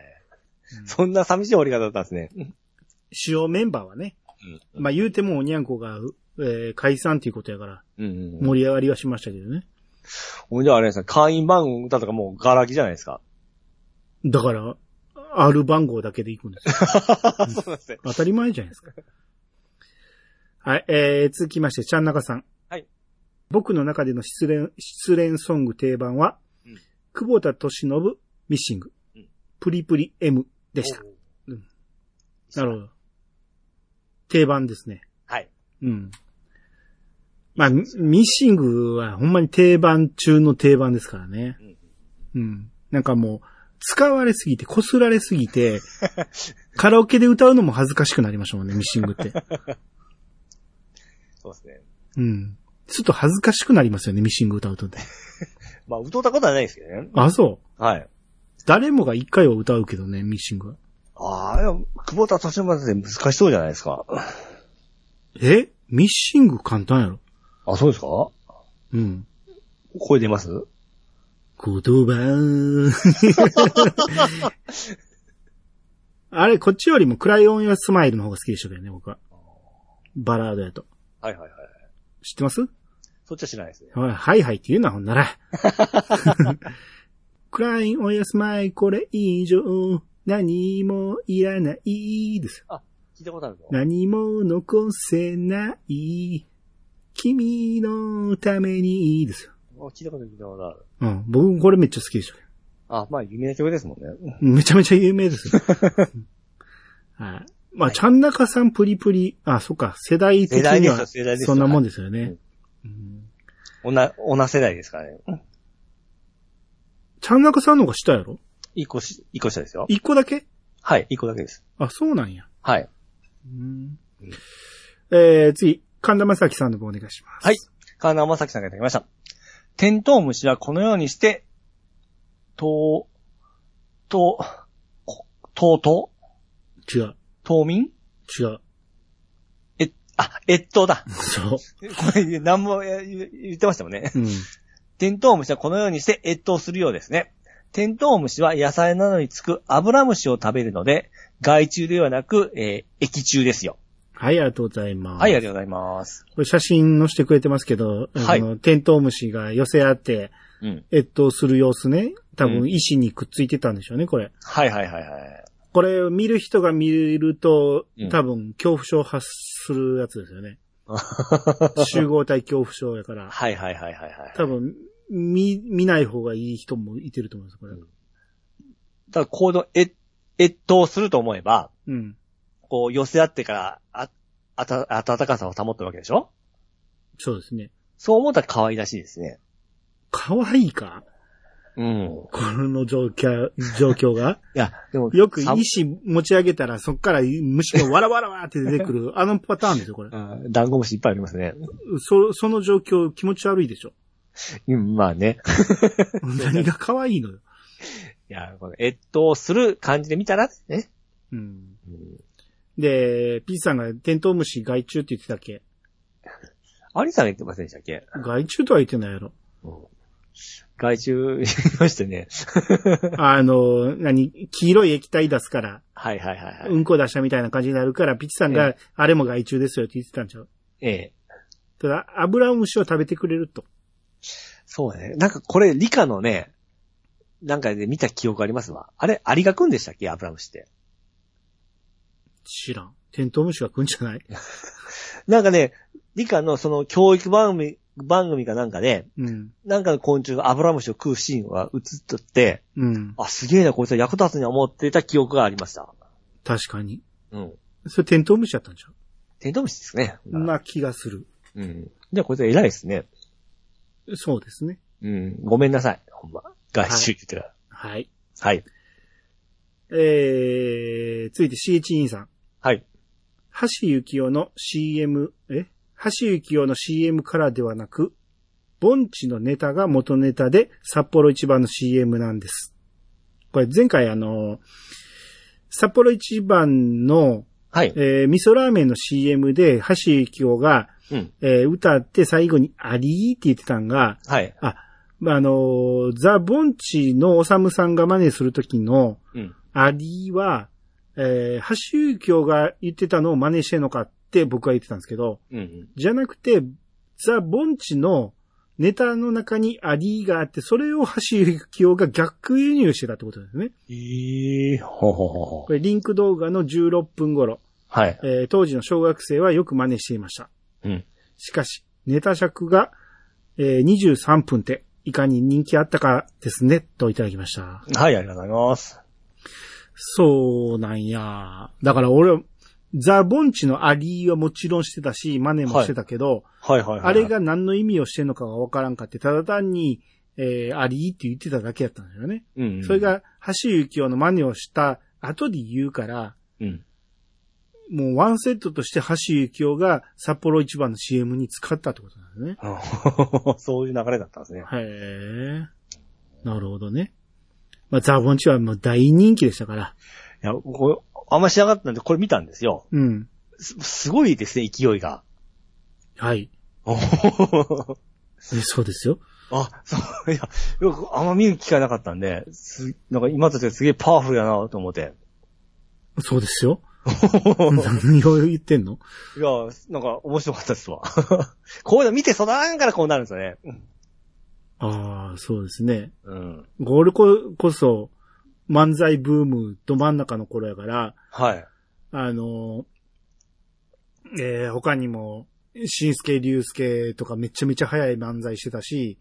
うんそんな寂しい折り方だったんですね。主要メンバーはね。うん。まあ言うてもおにゃんこが、えー解散っていうことやから、うんうんうん。盛り上がりはしましたけどね。ほんじゃあれですね、会員番号だとかもうガラ空きじゃないですか。だから、R 番号だけで行くんですよ。そうなんですね。当たり前じゃないですか。はい、えー、続きまして、ちゃんなかさん。はい。僕の中での失恋、失恋ソング定番は、うん久保田敏信ミッシング、うんプリプリ M でした。うんなるほど。定番ですね。はい。うん。まあ、ミミッシングはほんまに定番中の定番ですからね。うん。なんかもう、使われすぎて、擦られすぎて、カラオケで歌うのも恥ずかしくなりましたもんね、ミッシングって。そうですね。うん。ちょっと恥ずかしくなりますよね、ミッシング歌うとね。まあ、歌ったことはないですけどね。あ、そう。はい。誰もが一回は歌うけどね、ミッシングは。ああ、久保田敏信って難しそうじゃないですか。え？ミッシング簡単やろあ、そうですか？うん。声出ます？言葉。あれ、こっちよりもクライオンやスマイルの方が好きでしたけどね、僕は。バラードやと。はいはいはい。知ってます？そっちは知らないですね。はいはいはいって言うな、ほんなら。クライオンやスマイル、これ以上、何もいらないです。聞いたことあるぞ。何も残せない。君のためにですよ。あ聞いたこと聞いたことある。うん。僕、これめっちゃ好きでした。あ、まあ、有名な曲ですもんね。めちゃめちゃ有名ですよ。はい。まあ、ちゃんなかさんプリプリ、あ、そっか、世代的には、そんなもんですよね。うんおな、同世代ですからね。ちゃんなかさんの方が下やろ？一個し、一個下ですよ。一個だけ？はい、一個だけです。あ、そうなんや。はい。うんえー、次、神田正輝さんの方お願いします。はい。川名正樹さんがいただきました。テントウムシはこのようにして、とう、と、ことうと？う違う。冬眠？違う。え、あ、越冬だ。そう。これ、何もえ言言ってましたもんね。うん。テントウムシはこのようにして越冬するようですね。テントウムシは野菜などにつくアブラムシを食べるので、害虫ではなく、えー液虫ですよ。はい、ありがとうございます。はい、ありがとうございます。これ写真載せてくれてますけど、はいあの、テントウムシが寄せ合って、うん。越冬する様子ね。多うん分石にくっついてたんでしょうね、これ。はいはいはいはい。これを見る人が見るとうん、多分恐怖症発するやつですよね。集合体恐怖症やから。はいはいはいはいはい。多分、見、見ない方がいい人もいてると思います、これ。ただ行動、え、越冬すると思えば、うん。こう寄せ合ってから、あ、あた、暖かさを保ってるわけでしょ？そうですね。そう思ったら可愛らしいですね。可愛いか？うん。この状況、状況が？いや、でも、よくさ石持ち上げたら、そっから虫がわらわらわらって出てくる、あのパターンですよ、これ。うんダンゴムシいっぱいありますね。そ、その状況気持ち悪いでしょ？うん、まあね。何が可愛いのよ。いや、この越冬する感じで見たらね。うん。で、ピーチさんがテントウムシ害虫って言ってたっけ？アリさんが言ってませんでしたっけ？害虫とは言ってないやろ。害虫 言いましたね。あの、何、黄色い液体出すから、はいはいはいはい。うんこ出したみたいな感じになるから、ピチさんえが、あれも害虫ですよって言ってたんちゃう？ええ。ただ、油虫を食べてくれると。そうね。なんかこれ理科のね、なんかで見た記憶ありますわ。あれ、アリが食うんでしたっけ？アブラムシって。知らん。テントウムシが来んじゃない？なんかね、理科のその教育番組、番組かなんかで、うん。なんかの昆虫がアブラムシを食うシーンが映っとって、うん。あ、すげえな、こいつは役立つには思ってた記憶がありました。確かに。うん。それテントウムシやったんちゃテントウムシですね。うな気がする。うん。じゃあこいつは偉いですね。そうですね。うん。ごめんなさい。ほんま。外周って言ってた。はい。はい。えー、続いて CH さん。はい。橋幸夫の CM、え？橋幸夫の CM からではなく、盆地のネタが元ネタで札幌一番の CM なんです。これ前回あの、札幌一番の、はい。えー味噌ラーメンの CM で橋幸夫が、うん。えー歌って最後にアリーって言ってたんが、はい。ああのーザ・ボンチのおさむさんが真似するときの、うん。アリは、えー、橋幸夫が言ってたのを真似してんのかって僕は言ってたんですけど、うんうん。じゃなくて、ザ・ボンチのネタの中にアリがあって、それを橋幸夫が逆輸入してたってことですね。ええほうほうほうほこれリンク動画の16分頃、はい。えー当時の小学生はよく真似していました。うん。しかし、ネタ尺が、えー23分って、いかに人気あったかですね、といただきました。はい、ありがとうございます。そうなんや。だから俺、ザ・ボンチのアリーはもちろんしてたし、マネもしてたけど、はいはいはい。あれ、が何の意味をしてんのかがわからんかって、ただ単に、えー、アリーって言ってただけやったんだよね。うん、うん。それ、が、橋幸夫の真似をした後で言うから、うん。もうワンセットとして橋幸夫が札幌一番の CM に使ったってことなんですね。そういう流れだったんですね。へえ。なるほどね。まあ、ザ・ボンチはもう大人気でしたから。いや、これ、あんましなかったんで、これ見たんですよ。うん。す、すごいですね、勢いが。はい。お えそうですよ。あ、そう、いや、よくあんま見る機会なかったんで、す、なんか今たちはすげえパワフルやなと思って。そうですよ。何を言ってんの？いや、なんか面白かったですわ。こういうの見て育らんからこうなるんですよね。ああ、そうですね。うん。ゴールここそ漫才ブームど真ん中の頃やから、はい。あの、えー、他にも、新助竜介とかめちゃめちゃ速い漫才してたし、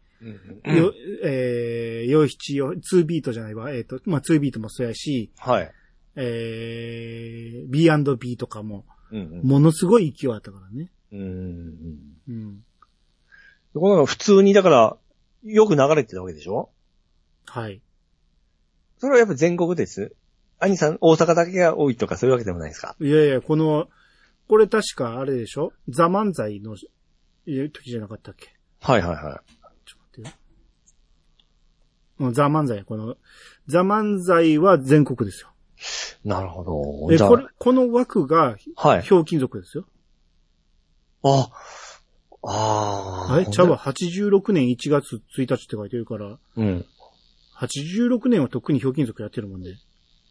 うんよ、えー、よ七よ、2ビートじゃないわ、えっ、と、まあ、2ビートもそうやし、はい。えー、B&B とかも、うんものすごい勢いあったからね。うん。うん。うん。この普通に、だから、よく流れてたわけでしょ？はい。それはやっぱ全国です？兄さん、大阪だけが多いとかそういうわけでもないですか？いやいや、この、これ確かあれでしょ？ザ・漫才のえ時じゃなかったっけ？はいはいはちょっと待ってよ。うんザ・漫才や、この、ザ・漫才は全国ですよ。い。なるほど。え、じゃあこれ、この枠が、はい。ひょうきん族ですよ。あ、ああ。あれちゃうわ、86年1月1日って書いてるから、うん。で86年は特にひょうきん族やってるもんね。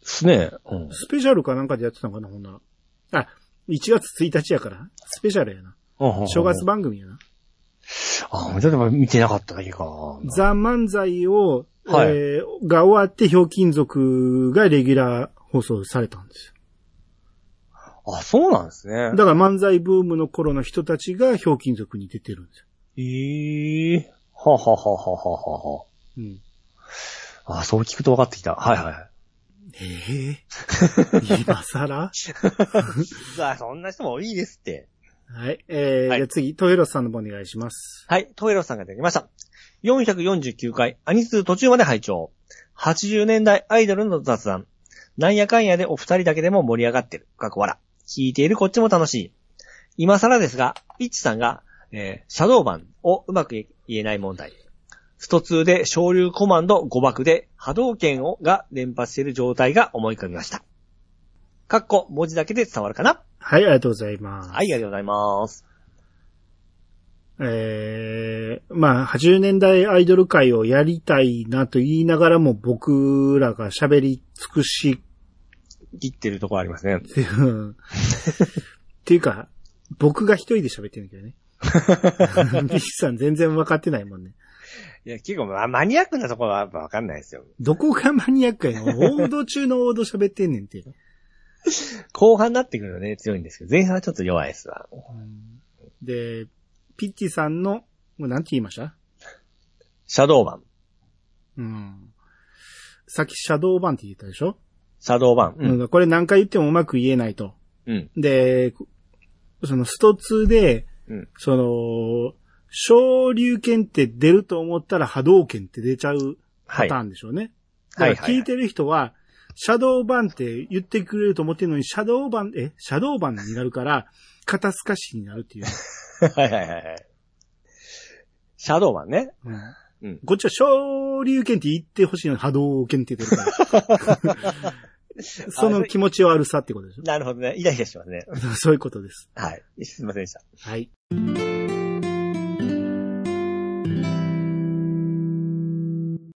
すね。うん。スペシャルかなんかでやってたのかな、ほんなら。あ、1月1日やから、スペシャルやな。正月番組やな。ああ、ちょっと見てなかっただけか。ザ・漫才を、はいえーが終わって、ひょうきん族がレギュラー放送されたんですよ。あ、そうなんですね。だから漫才ブームの頃の人たちがひょうきん族に出てるんですよ。ええははははははは。うん。あ、そう聞くと分かってきた。はいはい。ええ 今更？さあ、そんな人もいいですって。はい。えーはいじゃあ次、トヘロスさんの方お願いします。はい、トイロさんが出てきました。449回、アニツー途中まで拝聴。80年代アイドルの雑談。なんやかんやでお二人だけでも盛り上がってる。かっこ笑。聞いているこっちも楽しい。今更ですが、ピッチさんが、えーシャドーバンをうまく言えない問題。スト2で昇竜コマンド誤爆で波動拳をが連発している状態が思い浮かびました。かっこ文字だけで伝わるかな？はい、ありがとうございます。はい、ありがとうございます。えー、まあ、80年代アイドル界をやりたいなと言いながらも僕らが喋り尽くし、切ってるところありますね。っていうか、僕が一人で喋ってるんだけどね。ビッシさん全然分かってないもんね。いや、結構、まあ、マニアックなところはやっぱわかんないですよ。どこがマニアックやの？王道中の王道喋ってんねんって。後半になってくるとね、強いんですけど、前半はちょっと弱いですわ。で、ピッチさんの、もうなんて言いました？シャドーバン。うん。さっきシャドーバンって言ったでしょ、シャドーバン。うん。うん、これ何回言ってもうまく言えないと。うん。で、そのスト2で、うん。その、昇竜拳って出ると思ったら波動拳って出ちゃうはい。パターンでしょうね。はいだから聞いてる人は、シャドーバンって言ってくれると思ってるのに、シャドーバン、え？シャドーバンになるから、肩透かしになるっていう。はいはいはいはい。シャドーバンね。うんうんこっちは昇竜拳って言ってほしいのに波動拳って出るから。その気持ち悪さってことでしょ？なるほどね。イライラしますね。そういうことです。はい。すいませんでした。はい。